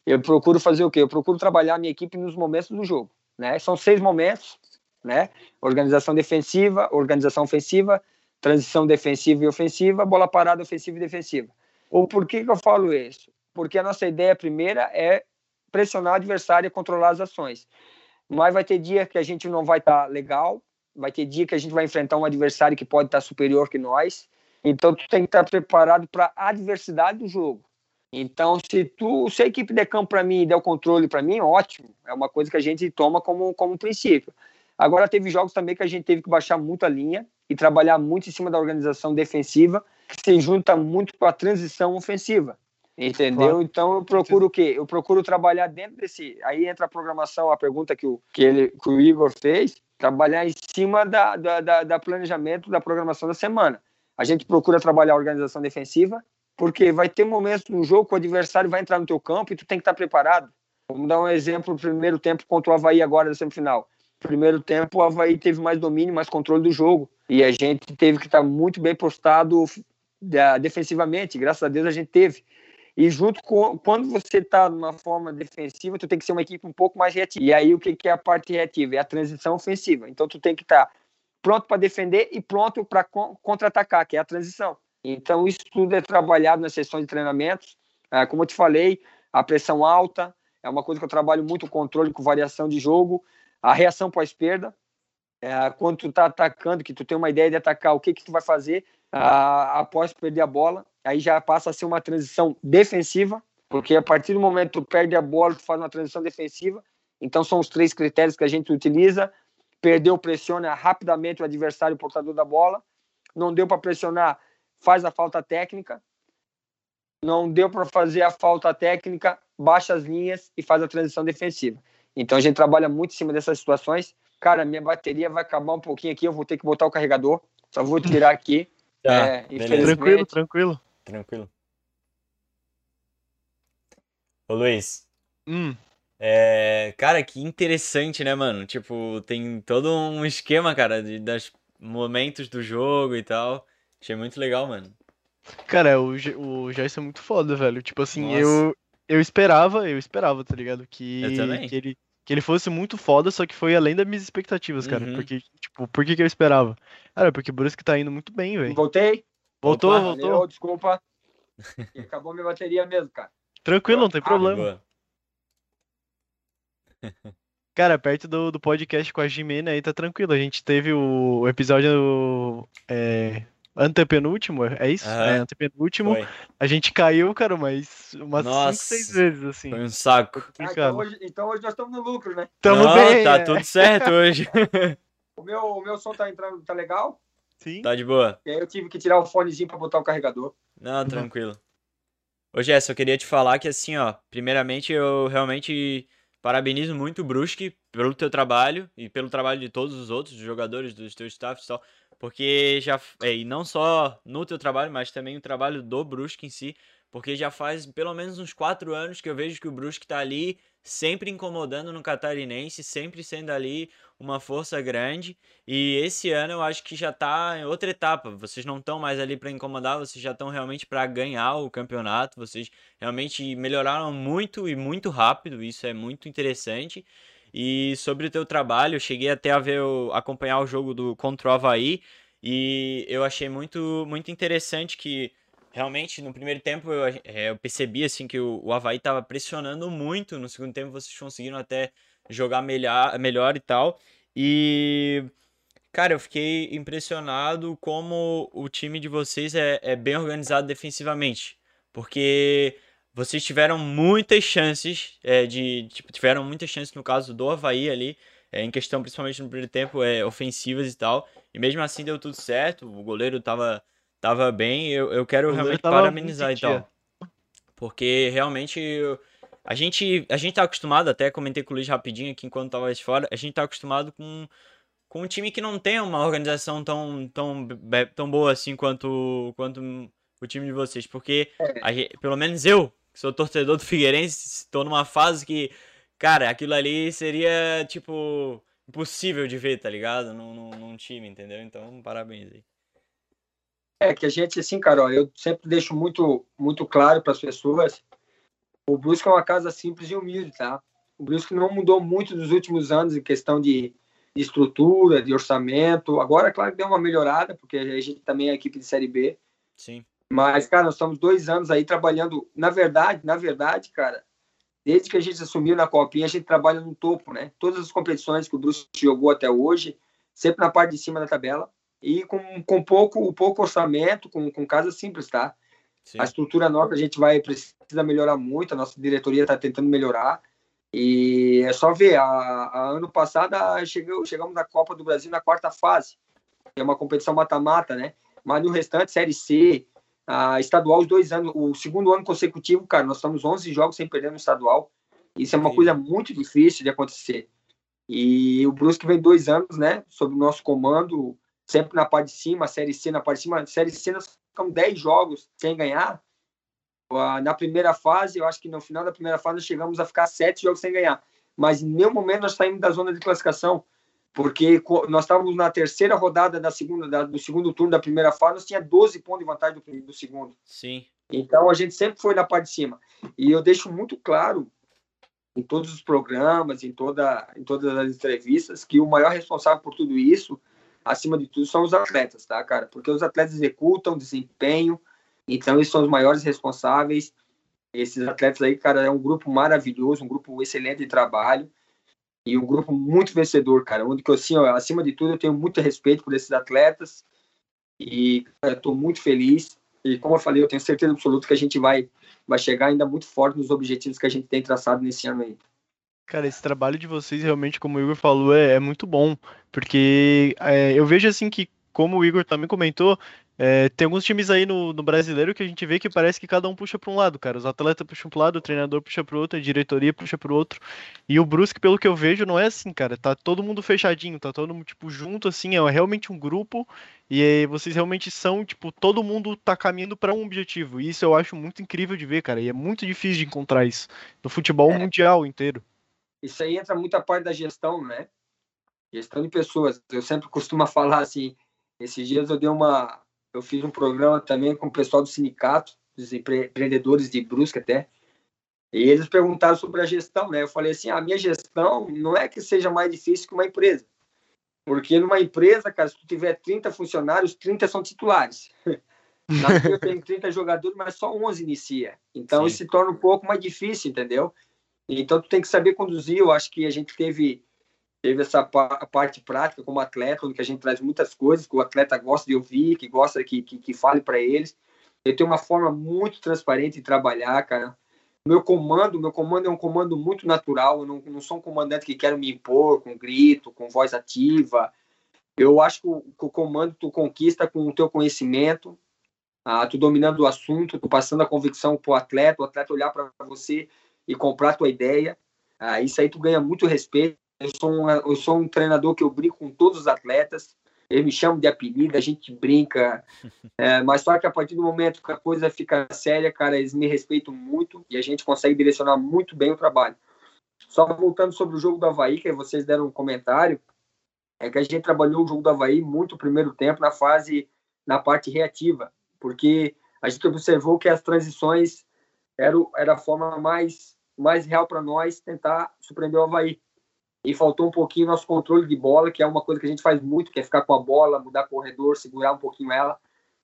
Eu procuro fazer o quê? Eu procuro trabalhar a minha equipe nos momentos do jogo, né? São seis momentos, né? Organização defensiva, organização ofensiva, transição defensiva e ofensiva, bola parada ofensiva e defensiva. Ou por que, que eu falo isso? Porque a nossa ideia primeira é pressionar o adversário e controlar as ações. Mas vai ter dia que a gente não vai estar tá legal, vai ter dia que a gente vai enfrentar um adversário que pode estar tá superior que nós. Então tu tem que estar tá preparado para a adversidade do jogo. Então, se tu, se a equipe der campo para mim e der o controle para mim, ótimo. É uma coisa que a gente toma como como princípio. Agora teve jogos também que a gente teve que baixar muito a linha e trabalhar muito em cima da organização defensiva, que se junta muito com a transição ofensiva. Entendeu? Claro. Então eu procuro o quê? Eu procuro trabalhar dentro desse. Aí entra a programação, a pergunta que o, que ele, que o Igor fez, trabalhar em cima da, da, da, da planejamento da programação da semana. A gente procura trabalhar a organização defensiva, porque vai ter momentos no jogo que o adversário vai entrar no teu campo e tu tem que estar preparado. Vamos dar um exemplo, o primeiro tempo contra o Havaí agora da semifinal. Primeiro tempo o Havaí teve mais domínio, mais controle do jogo. E a gente teve que estar muito bem postado defensivamente. Graças a Deus a gente teve. E junto com quando você está numa forma defensiva, tu tem que ser uma equipe um pouco mais reativa. E aí o que, que é a parte reativa? É a transição ofensiva. Então tu tem que estar tá pronto para defender e pronto para contra-atacar, que é a transição. Então isso tudo é trabalhado nas sessões de treinamentos. É, como eu te falei, a pressão alta é uma coisa que eu trabalho muito, o controle com variação de jogo, a reação pós-perda. É, quando tu está atacando, que tu tem uma ideia de atacar, o que que tu vai fazer após perder a bola? Aí já passa a ser uma transição defensiva, porque a partir do momento que tu perde a bola, tu faz uma transição defensiva. Então são os três critérios que a gente utiliza. Perdeu, pressiona rapidamente o adversário portador da bola. Não deu para pressionar, faz a falta técnica. Não deu para fazer a falta técnica, baixa as linhas e faz a transição defensiva. Então a gente trabalha muito em cima dessas situações. Cara, minha bateria vai acabar um pouquinho aqui, eu vou ter que botar o carregador. Só vou tirar aqui. Tá, é, tranquilo, tranquilo. Tranquilo. Ô Luiz. Hum. É, cara, que interessante, né, mano? Tipo, tem todo um esquema, cara, de, dos momentos do jogo e tal. Achei muito legal, mano. Cara, o, o Jason é muito foda, velho. Tipo assim, eu, eu esperava, eu esperava, tá ligado? Que, eu também. que ele que ele fosse muito foda, só que foi além das minhas expectativas, cara. Uhum. Porque, tipo, por que, que eu esperava? Cara, porque o Brusque tá indo muito bem, velho. Voltei? Voltou, Opa, voltou. Valeu, desculpa. acabou minha bateria mesmo, cara. Tranquilo, não tem ah, problema. Cara, perto do, do podcast com a Jimena aí tá tranquilo. A gente teve o, o episódio é, antepenúltimo, é isso? Uhum. É, antepenúltimo. Foi. A gente caiu, cara, mas umas 5, 6 vezes, assim. Foi um saco. Ah, então, hoje, então, hoje, nós estamos no lucro, né? Tamo Não, bem. Tá é. tudo certo hoje. o, meu, o meu som tá entrando, tá legal? Sim. Tá de boa. E aí eu tive que tirar o fonezinho pra botar o carregador. Não, tranquilo. Ô Jess, eu queria te falar que assim, ó, primeiramente eu realmente parabenizo muito o Brusque pelo teu trabalho e pelo trabalho de todos os outros jogadores, dos teus staffs e tal, porque já, é, e não só no teu trabalho, mas também o trabalho do Brusque em si, porque já faz pelo menos uns quatro anos que eu vejo que o Brusque tá ali sempre incomodando no catarinense, sempre sendo ali uma força grande. E esse ano eu acho que já está em outra etapa. Vocês não estão mais ali para incomodar, vocês já estão realmente para ganhar o campeonato. Vocês realmente melhoraram muito e muito rápido. Isso é muito interessante. E sobre o teu trabalho, eu cheguei até a ver acompanhar o jogo do contra o Havaí e eu achei muito muito interessante que realmente no primeiro tempo eu, é, eu percebi assim que o, o Havaí estava pressionando muito, no segundo tempo vocês conseguiram até jogar melhor, melhor e tal. E cara, eu fiquei impressionado como o time de vocês é, é bem organizado defensivamente, porque vocês tiveram muitas chances é, de tipo tiveram muitas chances no caso do Havaí ali é, em questão, principalmente no primeiro tempo, é, ofensivas e tal. E mesmo assim deu tudo certo, o goleiro tava, tava bem. Eu, eu quero realmente parabenizar e tal. Porque realmente eu, a gente, a gente tá acostumado, até comentei com o Luiz rapidinho aqui enquanto tava fora, a gente tá acostumado com, com um time que não tem uma organização tão, tão, tão boa assim quanto, quanto o time de vocês. Porque, pelo menos eu, que sou torcedor do Figueirense, estou numa fase que, cara, aquilo ali seria, tipo, impossível de ver, tá ligado? Num, num, num time, entendeu? Então, parabéns aí. É que a gente, assim, Carol, eu sempre deixo muito, muito claro para as pessoas, o Brusque é uma casa simples e humilde, tá? O Brusque não mudou muito nos últimos anos em questão de, de estrutura, de orçamento. Agora, claro que deu uma melhorada, porque a gente também é equipe de Série B. Sim. Mas, cara, nós estamos dois anos aí trabalhando. Na verdade, na verdade, cara, desde que a gente assumiu na Copinha, a gente trabalha no topo, né? Todas as competições que o Brusque jogou até hoje, sempre na parte de cima da tabela e com, com pouco, pouco orçamento, com, com casa simples, tá? Sim. A estrutura nossa a gente vai precisa melhorar muito, a nossa diretoria está tentando melhorar. E é só ver, a, a ano passado chegou, chegamos na Copa do Brasil na quarta fase, que é uma competição mata-mata, né? Mas no restante, Série C, a estadual, os dois anos, o segundo ano consecutivo, cara, nós estamos 11 jogos sem perder no estadual. Isso é uma Sim. coisa muito difícil de acontecer. E o Brusque vem dois anos, né, sob o nosso comando, sempre na parte de cima, Série C na parte de cima. Série C nós ficamos 10 jogos sem ganhar. Na primeira fase, eu acho que no final da primeira fase nós chegamos a ficar 7 jogos sem ganhar. Mas em nenhum momento nós saímos da zona de classificação, porque nós estávamos na terceira rodada da segunda, da, do segundo turno da primeira fase, nós tinha 12 pontos de vantagem do, do segundo. Sim. Então a gente sempre foi na parte de cima. E eu deixo muito claro em todos os programas, em, toda, em todas as entrevistas, que o maior responsável por tudo isso acima de tudo, são os atletas, tá, cara? Porque os atletas executam desempenho, então eles são os maiores responsáveis. Esses atletas aí, cara, é um grupo maravilhoso, um grupo excelente de trabalho e um grupo muito vencedor, cara. Onde que eu, assim, ó, acima de tudo, eu tenho muito respeito por esses atletas e estou muito feliz. E como eu falei, eu tenho certeza absoluta que a gente vai, vai chegar ainda muito forte nos objetivos que a gente tem traçado nesse ano aí. Cara, esse trabalho de vocês realmente, como o Igor falou, é, é muito bom, porque é, eu vejo assim que, como o Igor também comentou, é, tem alguns times aí no, no, brasileiro que a gente vê que parece que cada um puxa para um lado, cara. Os atletas puxam para um lado, o treinador puxa para o outro, a diretoria puxa para o outro. E o Brusque, pelo que eu vejo, não é assim, cara. Tá todo mundo fechadinho, tá todo mundo tipo junto assim, é realmente um grupo e vocês realmente são, tipo, todo mundo tá caminhando para um objetivo. E isso eu acho muito incrível de ver, cara. E é muito difícil de encontrar isso no futebol é. mundial inteiro isso aí entra muita parte da gestão, né? Gestão de pessoas. Eu sempre costumo falar assim, esses dias eu dei uma eu fiz um programa também com o pessoal do sindicato, dos empreendedores de Brusque até. E eles perguntaram sobre a gestão, né? Eu falei assim: a minha gestão não é que seja mais difícil que uma empresa. Porque numa empresa, cara, se tu tiver 30 funcionários, 30 são titulares. Na eu tenho 30 jogadores, mas só 11 inicia. Então Sim. isso se torna um pouco mais difícil, entendeu? Então, tu tem que saber conduzir. Eu acho que a gente teve, teve essa parte prática como atleta, onde a gente traz muitas coisas que o atleta gosta de ouvir, que gosta que, que, que fale para eles. Eu tenho uma forma muito transparente de trabalhar, cara. Meu comando, meu comando é um comando muito natural. Eu não, não sou um comandante que quero me impor com grito, com voz ativa. Eu acho que o, que o comando tu conquista com o teu conhecimento, ah, tu dominando o assunto, tu passando a convicção para o atleta, o atleta olhar para você e comprar tua ideia. Ah, isso aí tu ganha muito respeito. Eu sou, um, eu sou um treinador que eu brinco com todos os atletas. Eles me chamam de apelido, a gente brinca. É, mas só que a partir do momento que a coisa fica séria, cara, eles me respeitam muito e a gente consegue direcionar muito bem o trabalho. Só voltando sobre o jogo do Havaí, que vocês deram um comentário, é que a gente trabalhou o jogo do Havaí muito primeiro tempo, na fase, na parte reativa, porque a gente observou que as transições era, era a forma mais mais real para nós tentar surpreender o Havaí. E faltou um pouquinho nosso controle de bola, que é uma coisa que a gente faz muito, que é ficar com a bola, mudar corredor, segurar um pouquinho ela.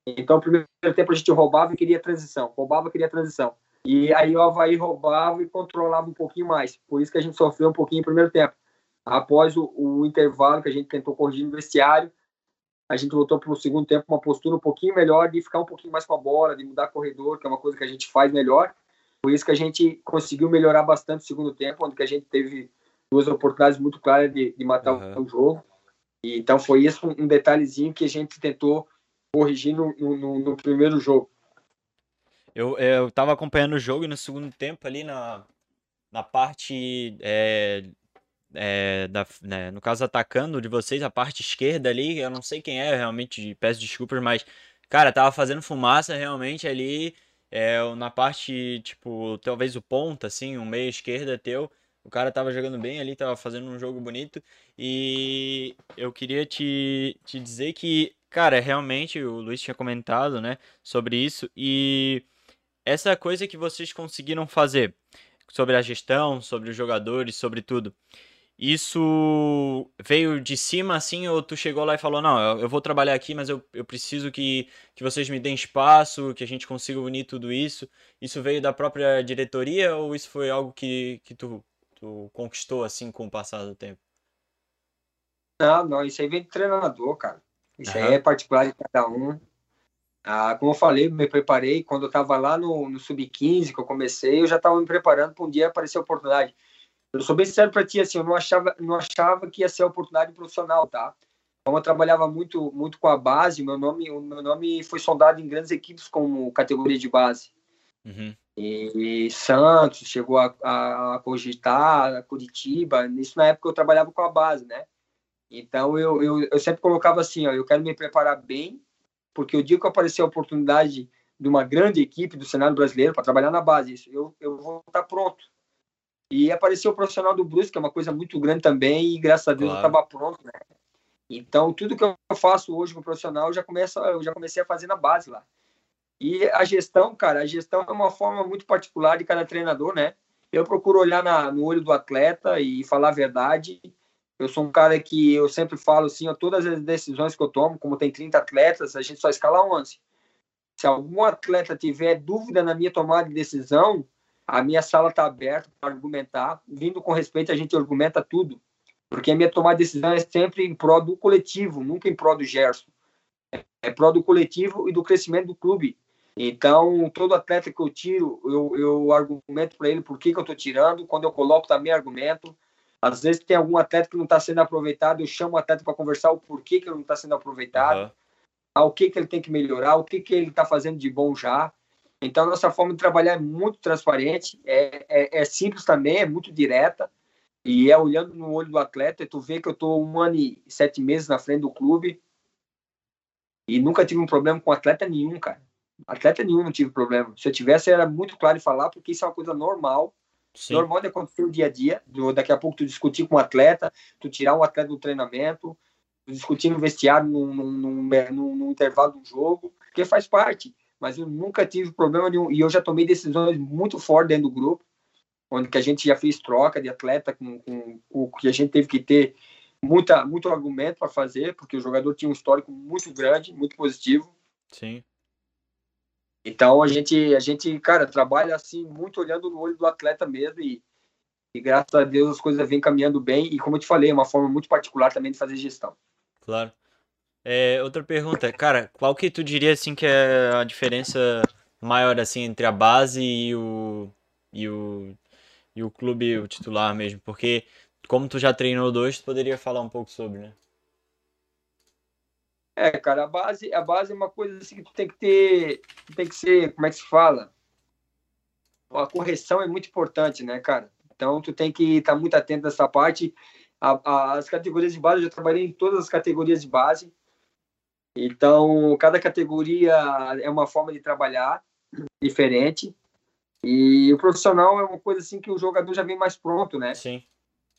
Então, no primeiro tempo a gente roubava e queria transição, roubava e queria transição. E aí o Havaí roubava e controlava um pouquinho mais. Por isso que a gente sofreu um pouquinho no primeiro tempo. Após o, o intervalo que a gente tentou corrigir no vestiário, a gente voltou para o segundo tempo uma postura um pouquinho melhor de ficar um pouquinho mais com a bola, de mudar corredor, que é uma coisa que a gente faz melhor. Por isso que a gente conseguiu melhorar bastante o segundo tempo, onde que a gente teve duas oportunidades muito claras de, de matar uhum. o jogo. E, então foi isso um detalhezinho que a gente tentou corrigir no, no, no primeiro jogo. Eu, eu tava acompanhando o jogo e no segundo tempo ali na, na parte é, é, da, né, no caso atacando de vocês, a parte esquerda ali, eu não sei quem é, realmente peço desculpas, mas cara, tava fazendo fumaça realmente ali é, na parte, tipo, talvez o ponta, assim, o meio esquerda teu, o cara tava jogando bem ali, tava fazendo um jogo bonito. E eu queria te, te dizer que, cara, realmente o Luiz tinha comentado, né, sobre isso. E essa coisa que vocês conseguiram fazer sobre a gestão, sobre os jogadores, sobre tudo. Isso veio de cima assim, ou tu chegou lá e falou, não, eu vou trabalhar aqui, mas eu, eu preciso que, que vocês me deem espaço, que a gente consiga unir tudo isso. Isso veio da própria diretoria ou isso foi algo que, que tu, tu conquistou assim com o passar do tempo? Não, não, isso aí vem do treinador, cara. Isso uhum. aí é particular de cada um. Ah, como eu falei, me preparei. Quando eu estava lá no, no Sub-15, que eu comecei, eu já estava me preparando para um dia aparecer a oportunidade. Eu sou bem sincero para ti, assim, eu não achava, não achava que ia ser a oportunidade profissional, tá? Como eu trabalhava muito, muito com a base, meu nome, o meu nome foi sondado em grandes equipes como categoria de base. Uhum. E, e, Santos chegou a, a, a cogitar, Curitiba. Isso na época eu trabalhava com a base, né? Então eu, eu, eu sempre colocava assim, ó, eu quero me preparar bem porque o dia que aparecer a oportunidade de uma grande equipe do cenário brasileiro para trabalhar na base, isso, eu, eu vou estar pronto. E apareceu o profissional do Brusque, que é uma coisa muito grande também, e graças a Deus claro. eu estava pronto, né? Então, tudo que eu faço hoje com o profissional, eu já, começo, eu já comecei a fazer na base lá. E a gestão, cara, a gestão é uma forma muito particular de cada treinador, né? Eu procuro olhar na, no olho do atleta e falar a verdade eu sou um cara que eu sempre falo assim, ó, todas as decisões que eu tomo, como tem 30 atletas, a gente só escala 11. Se algum atleta tiver dúvida na minha tomada de decisão, a minha sala está aberta para argumentar. Vindo com respeito, a gente argumenta tudo. Porque a minha tomada de decisão é sempre em prol do coletivo, nunca em prol do Gerson. É prol do coletivo e do crescimento do clube. Então, todo atleta que eu tiro, eu, eu argumento para ele por que, que eu estou tirando. Quando eu coloco, também argumento. Às vezes tem algum atleta que não está sendo aproveitado, eu chamo o atleta para conversar o porquê que ele não está sendo aproveitado, uhum. o que, que ele tem que melhorar, o que, que ele está fazendo de bom já. Então, nossa forma de trabalhar é muito transparente, é, é, é, simples também, é muito direta, e é olhando no olho do atleta, e tu vê que eu estou um ano e sete meses na frente do clube, e nunca tive um problema com atleta nenhum, cara. Atleta nenhum não tive problema. Se eu tivesse, era muito claro em falar, porque isso é uma coisa normal, Sim. Normal de acontecer o dia a dia. Daqui a pouco tu discutir com o um atleta, tu tirar o um atleta do treinamento, discutir no vestiário num, num, num, num, intervalo do jogo, porque faz parte. Mas eu nunca tive problema nenhum. E eu já tomei decisões muito fortes dentro do grupo, onde que a gente já fez troca de atleta com, com, com que a gente teve que ter muita, muito argumento para fazer, porque o jogador tinha um histórico muito grande, muito positivo. Sim. Então a gente, a gente, cara, trabalha assim muito olhando no olho do atleta mesmo e, e graças a Deus as coisas vêm caminhando bem e como eu te falei, é uma forma muito particular também de fazer gestão. Claro. É, outra pergunta, cara, qual que tu diria assim que é a diferença maior assim entre a base e o e o e o clube o titular mesmo? Porque como tu já treinou dois, tu poderia falar um pouco sobre, né? É, cara, a base, a base é uma coisa assim que tu tem que ter, tem que ser, como é que se fala? A correção é muito importante, né, cara? Então tu tem que estar tá muito atento nessa parte. A, a, as categorias de base, eu já trabalhei em todas as categorias de base. Então, cada categoria é uma forma de trabalhar diferente. E o profissional é uma coisa assim que o jogador já vem mais pronto, né? Sim.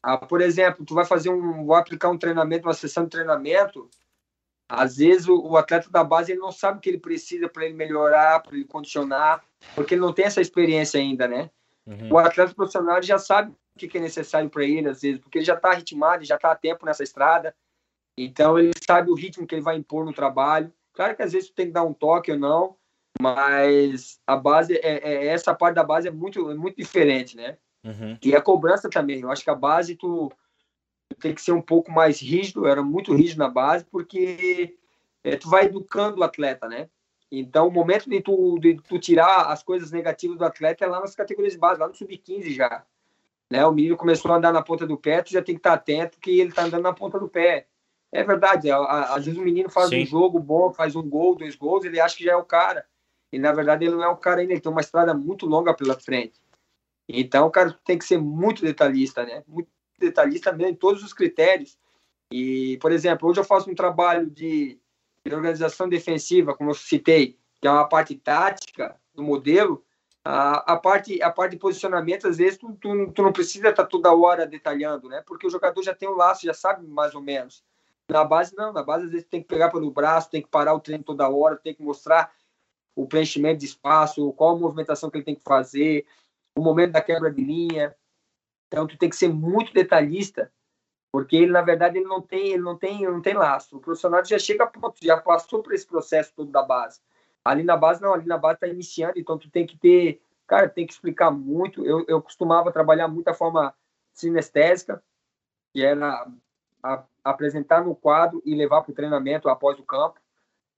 Ah, por exemplo, tu vai fazer um, vai aplicar um treinamento, uma sessão de treinamento, às vezes o, o, atleta da base ele não sabe o que ele precisa para ele melhorar, para ele condicionar, porque ele não tem essa experiência ainda, né? Uhum. O atleta profissional já sabe o que, que é necessário para ele, às vezes, porque ele já está ritmado, já está a tempo nessa estrada, então ele sabe o ritmo que ele vai impor no trabalho. Claro que às vezes tem que dar um toque ou não, mas a base é, é essa parte da base é muito, é muito diferente, né? Uhum. E a cobrança também. Eu acho que a base tu tem que ser um pouco mais rígido, era muito rígido na base, porque é, tu vai educando o atleta, né? Então, o momento de tu, de tu tirar as coisas negativas do atleta é lá nas categorias de base, lá no sub-15 já. Né? O menino começou a andar na ponta do pé, tu já tem que estar atento que ele está andando na ponta do pé. É verdade, às vezes o menino faz Sim. um jogo bom, faz um gol, dois gols, ele acha que já é o cara. E na verdade ele não é o cara ainda, ele tem uma estrada muito longa pela frente. Então o cara tem que ser muito detalhista, né? Muito detalhista mesmo em todos os critérios. E, por exemplo, hoje eu faço um trabalho de, de organização defensiva, como eu citei, que é uma parte tática do modelo, a, a, parte, a parte de posicionamento, às vezes, tu, tu, tu não precisa estar tá toda hora detalhando, né? Porque o jogador já tem o laço, já sabe mais ou menos. Na base, não. Na base, às vezes, tem que pegar pelo braço, tem que parar o treino toda hora, tem que mostrar o preenchimento de espaço, qual a movimentação que ele tem que fazer, o momento da quebra de linha. Então, tu tem que ser muito detalhista, porque ele, na verdade, ele não tem, ele não tem, ele não tem laço. O profissional já chega pronto, já passou por esse processo todo da base. Ali na base, não, ali na base está iniciando, então tu tem que ter, cara, tem que explicar muito. Eu, eu costumava trabalhar muito a forma sinestésica, que era a, apresentar no quadro e levar para o treinamento após o campo.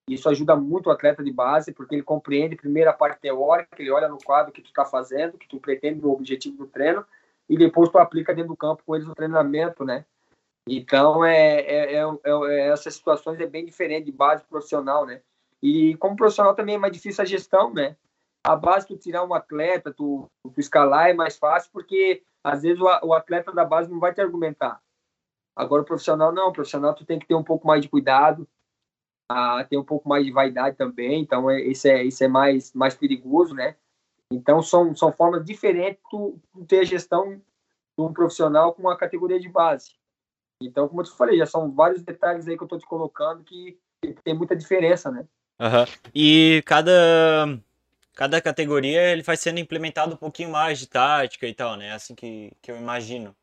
Isso ajuda muito o atleta de base, porque ele compreende primeiro a parte teórica, ele olha no quadro que tu está fazendo, que tu pretende no objetivo do treino, e depois tu aplica dentro do campo com eles no treinamento, né? Então, é, é, é, é essas situações é bem diferente de base profissional, né? E como profissional também é mais difícil a gestão, né? A base, tu tirar um atleta, tu, tu escalar é mais fácil, porque às vezes o, o atleta da base não vai te argumentar. Agora, o profissional não, o profissional tu tem que ter um pouco mais de cuidado, a ter um pouco mais de vaidade também, então é, isso é, isso é mais, mais perigoso, né? Então são, são formas diferentes tu, tu ter a gestão de um profissional com uma categoria de base. Então, como eu te falei, já são vários detalhes aí que eu estou te colocando que, tem muita diferença, né? Uhum. E cada, cada categoria ele vai sendo implementado um pouquinho mais de tática e tal, né? Assim que, que eu imagino,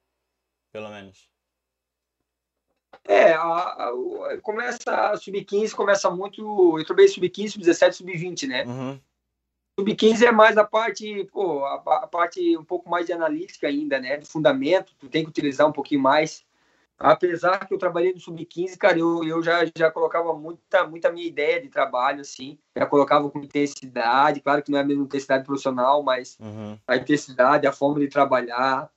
pelo menos. É, a, a, começa a sub-15, começa muito. Eu trabalhei sub-15, sub-17, sub-20, né? Uhum. Sub-15 é mais a parte, pô, a, a, parte um pouco mais de analítica ainda, né? De fundamento, tu tem que utilizar um pouquinho mais. Apesar que eu trabalhei no sub-15, cara, eu, eu já, já colocava muita, muita minha ideia de trabalho, assim. Já colocava com intensidade, claro que não é a mesma intensidade profissional, mas uhum. a intensidade, a forma de trabalhar,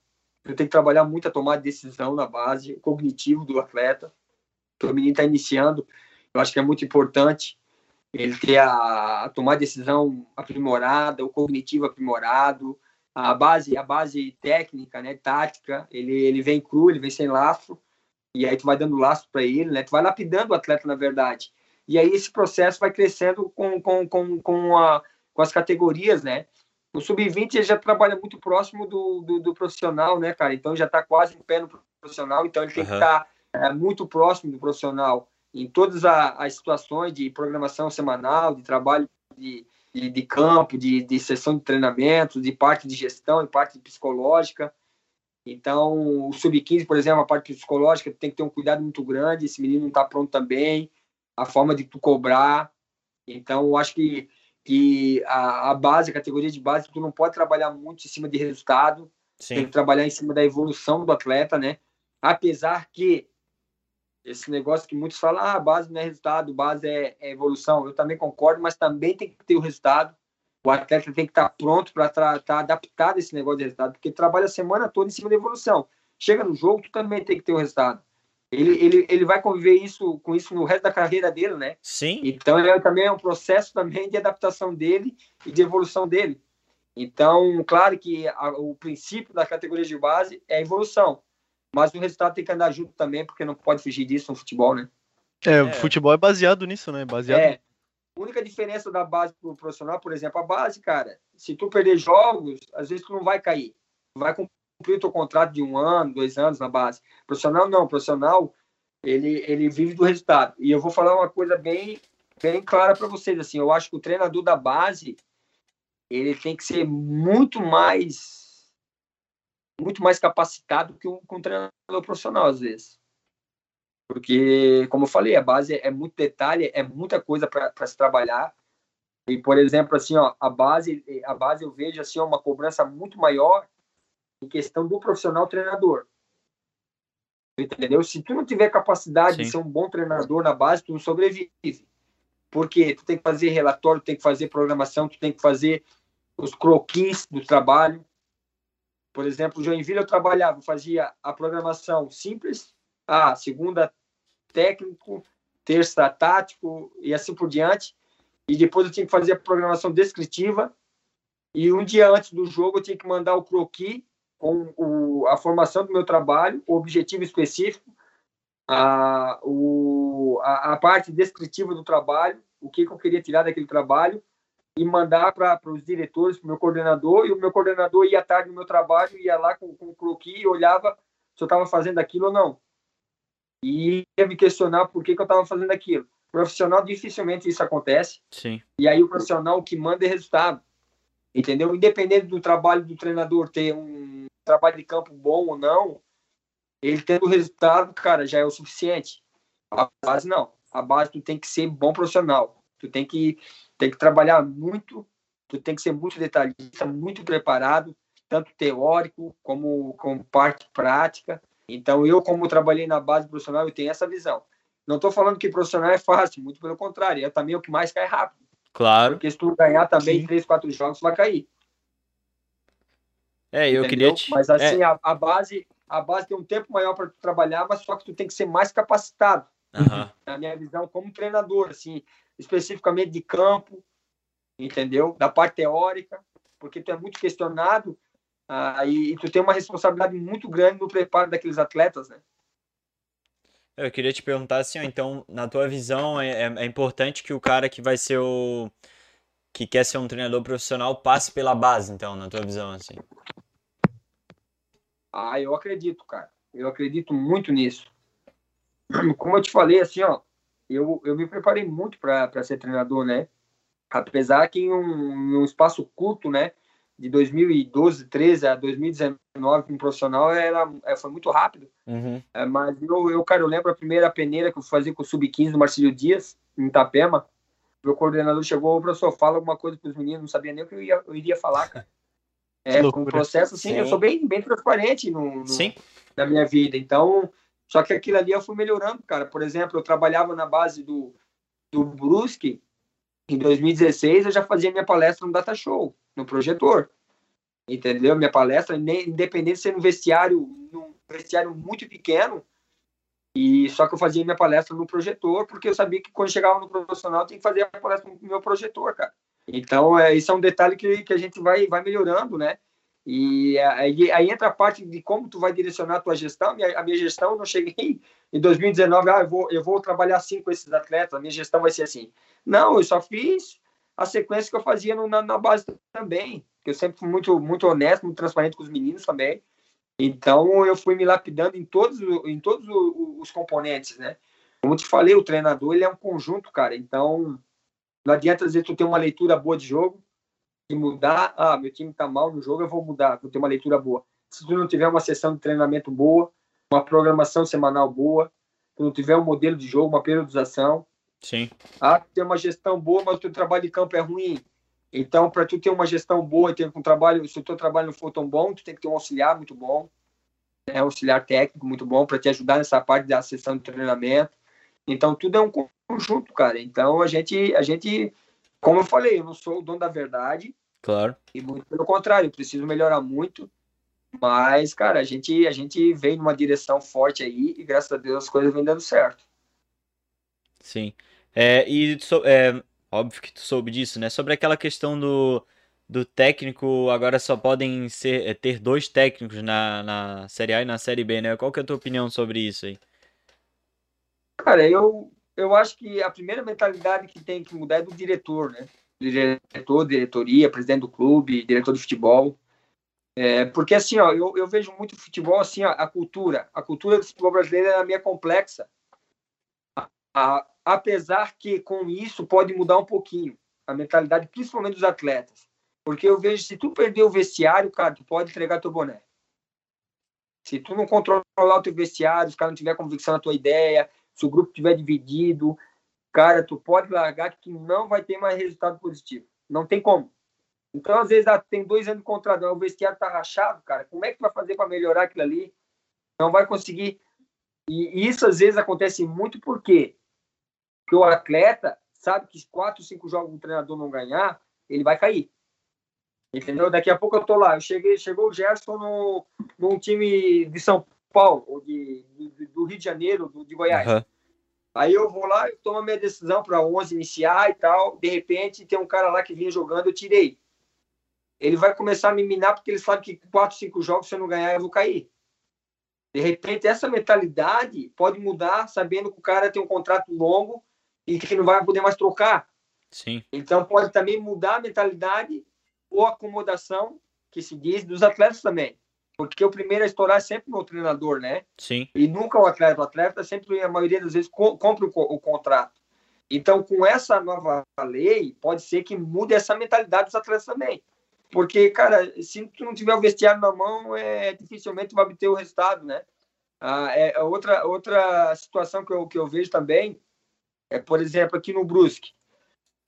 eu tenho que trabalhar muito a tomar decisão na base, cognitivo do atleta. O menino está iniciando, eu acho que é muito importante ele ter a, a tomar decisão aprimorada, o cognitivo aprimorado, a base, a base técnica, né, tática, ele, ele vem cru, ele vem sem laço, e aí tu vai dando laço para ele, né, tu vai lapidando o atleta, na verdade. E aí esse processo vai crescendo com, com, com, com, a, com as categorias, né, o sub-20 já trabalha muito próximo do, do, do, profissional, né, cara? Então já está quase em pé no profissional, então ele tem uhum. que estar tá, é, muito próximo do profissional em todas a, as situações de programação semanal, de trabalho de, de, de campo, de, de sessão de treinamento, de parte de gestão e parte psicológica. Então, o sub-15, por exemplo, a parte psicológica, tem que ter um cuidado muito grande. Esse menino não está pronto também, a forma de tu cobrar. Então, eu acho que que a, a base, a categoria de base, tu não pode trabalhar muito em cima de resultado, Sim. tem que trabalhar em cima da evolução do atleta, né? Apesar que esse negócio que muitos falam, ah, base não é resultado, base é, é evolução, eu também concordo, mas também tem que ter o resultado. O atleta tem que estar pronto para estar tá adaptado a esse negócio de resultado, porque trabalha a semana toda em cima da evolução. Chega no jogo, tu também tem que ter o resultado ele, ele, ele vai conviver isso com isso no resto da carreira dele, né? Sim. Então é, também é um processo também de adaptação dele e de evolução dele. Então, claro que a, o princípio da categoria de base é a evolução, mas o resultado tem que andar junto também, porque não pode fugir disso no futebol, né? É, é. o futebol é baseado nisso, né? Baseado. É. A única diferença da base para o profissional, por exemplo, a base, cara, se tu perder jogos, às vezes tu não vai cair. Vai cumprir o teu contrato de um ano, dois anos na base. Profissional não, profissional ele, ele vive do resultado. E eu vou falar uma coisa bem, bem clara para vocês, assim, eu acho que o treinador da base ele tem que ser muito mais muito mais capacitado que um, que um treinador profissional às vezes. Porque, como eu falei, a base é muito detalhe, é muita coisa para se trabalhar. E, por exemplo, assim, ó, a base, a base eu vejo assim uma cobrança muito maior em questão do profissional treinador. Entendeu? Se tu não tiver capacidade Sim. de ser um bom treinador na base, tu não sobrevive. Porque tu tem que fazer relatório, tu tem que fazer programação, tu tem que fazer os croquis do trabalho. Por exemplo, Joinville eu trabalhava, fazia a programação simples, a segunda técnico, terça tático e assim por diante. E depois eu tinha que fazer a programação descritiva. E um dia antes do jogo eu tinha que mandar o croquis com o, a formação do meu trabalho, o objetivo específico, a, o, a, a parte descritiva do trabalho, o que, que eu queria tirar daquele trabalho e mandar para os diretores, para o meu coordenador, e o meu coordenador ia à tarde no meu trabalho, ia lá com, com o croquis e olhava se eu estava fazendo aquilo ou não. E ia me questionar por que, que eu estava fazendo aquilo. Profissional, dificilmente isso acontece. Sim. E aí o profissional que manda é resultado. Entendeu? Independente do trabalho do treinador ter um trabalho de campo bom ou não, ele tendo resultado, cara, já é o suficiente. A base não. A base tu tem que ser bom profissional. Tu tem que tem que trabalhar muito, tu tem que ser muito detalhista, muito preparado, tanto teórico como com parte prática. Então, eu, como trabalhei na base profissional, eu tenho essa visão. Não estou falando que profissional é fácil, muito pelo contrário, é também o que mais cai rápido. Claro. Porque se tu ganhar também Sim. três, quatro jogos, vai cair. É, eu Entendeu? queria te... Mas assim, é. a, a, base, a base tem um tempo maior para trabalhar, mas só que tu tem que ser mais capacitado. Uhum. Na minha visão, como treinador, assim, especificamente de campo, entendeu? Da parte teórica, porque tu é muito questionado ah, e, e, tu tem uma responsabilidade muito grande no preparo daqueles atletas, né? Eu queria te perguntar assim, ó, então, na tua visão, é, é, é importante que o cara que vai ser o que quer ser um treinador profissional passe pela base, então, na tua visão, assim? Ah, eu acredito, cara. Eu acredito muito nisso. Como eu te falei, assim, ó, eu, eu me preparei muito para ser treinador, né? Apesar que em um, em um, espaço curto, né? De 2012, 13 a 2019, um profissional, era, é, foi muito rápido. Uhum. É, mas eu, eu, cara, eu lembro a primeira peneira que eu fazia com o Sub-15 do Marcílio Dias, em Itapema. Meu coordenador chegou, o professor, fala alguma coisa para os meninos, não sabia nem o que eu, ia, eu iria falar, cara. É, o processo, assim, Sim. eu sou bem, bem transparente no, no, na minha vida. Então, só que aquilo ali eu fui melhorando, cara. Por exemplo, eu trabalhava na base do, do Brusque. Em 2016, eu já fazia minha palestra no Data Show, no projetor. Entendeu? Minha palestra, independente de ser no vestiário, num vestiário muito pequeno, e só que eu fazia minha palestra no projetor, porque eu sabia que quando chegava no profissional, tinha que fazer a palestra no meu projetor, cara. Então, é, isso é um detalhe que, que a gente vai, vai melhorando, né? E aí, aí, entra a parte de como tu vai direcionar a tua gestão. A minha gestão, eu não cheguei em 2019, ah, eu vou, eu vou trabalhar assim com esses atletas, a minha gestão vai ser assim. Não, eu só fiz a sequência que eu fazia no, na, na, base também, que eu sempre fui muito, muito honesto, muito transparente com os meninos também. Então, eu fui me lapidando em todos, em todos os componentes, né? Como te falei, o treinador, ele é um conjunto, cara. Então, não adianta dizer que tu tem uma leitura boa de jogo, e mudar, ah, meu time tá mal no jogo, eu vou mudar, vou ter uma leitura boa. Se tu não tiver uma sessão de treinamento boa, uma programação semanal boa, tu não tiver um modelo de jogo, uma periodização, Sim. Ah, tu tem uma gestão boa, mas o teu trabalho de campo é ruim. Então, para tu ter uma gestão boa e ter um trabalho, se o teu trabalho não for tão bom, tu tem que ter um auxiliar muito bom, né, um auxiliar técnico muito bom para te ajudar nessa parte da sessão de treinamento. Então, tudo é um conjunto, cara. Então, a gente, a gente, como eu falei, eu não sou o dono da verdade, Claro. E muito pelo contrário, eu preciso melhorar muito. Mas, cara, a gente, a gente vem numa direção forte aí e graças a Deus as coisas vêm dando certo. Sim. É, e é, óbvio que tu soube disso, né? Sobre aquela questão do, do técnico, agora só podem ser, é, ter dois técnicos na, na Série A e na Série B, né? Qual que é a tua opinião sobre isso aí? Cara, eu, eu acho que a primeira mentalidade que tem que mudar é do diretor, né? diretor, diretoria, presidente do clube, diretor de futebol. É, porque assim, ó, eu, eu vejo muito futebol assim, ó, a cultura, a cultura do futebol brasileiro é meio complexa. A, a, apesar que com isso pode mudar um pouquinho a mentalidade, principalmente dos atletas. Porque eu vejo, se tu perder o vestiário, cara, tu pode entregar teu boné. Se tu não controlar o teu vestiário, os caras não tiver convicção na tua ideia, se o grupo tiver dividido, cara, tu pode largar que não vai ter mais resultado positivo. Não tem como. Então, às vezes, ah, tem dois anos de contrato, o vestiário tá rachado, cara. Como é que tu vai fazer para melhorar aquilo ali? Não vai conseguir. E isso, às vezes, acontece muito porque, porque o atleta sabe que quatro, cinco jogos o treinador não ganhar, ele vai cair. Entendeu? Daqui a pouco eu tô lá. Eu cheguei, chegou o Gerson no, num time de São Paulo, ou de, de do Rio de Janeiro, do, de Goiás. Aham. Aí eu vou lá, eu tomo a minha decisão para 11 iniciar e tal. De repente, tem um cara lá que vinha jogando, eu tirei. Ele vai começar a me minar porque ele sabe que 4, 5 jogos, se eu não ganhar, eu vou cair. De repente, essa mentalidade pode mudar, sabendo que o cara tem um contrato longo e que não vai poder mais trocar. Sim. Então, pode também mudar a mentalidade ou acomodação, que se diz, dos atletas também. Porque o primeiro a estourar é sempre o treinador, né? Sim. E nunca o atleta. O atleta sempre, a maioria das vezes, co compra o, o, contrato. Então, com essa nova lei, pode ser que mude essa mentalidade dos atletas também. Porque, cara, se tu não tiver o vestiário na mão, é, dificilmente vai obter o resultado, né? Ah, é outra, outra situação que eu, que eu vejo também é, por exemplo, aqui no Brusque.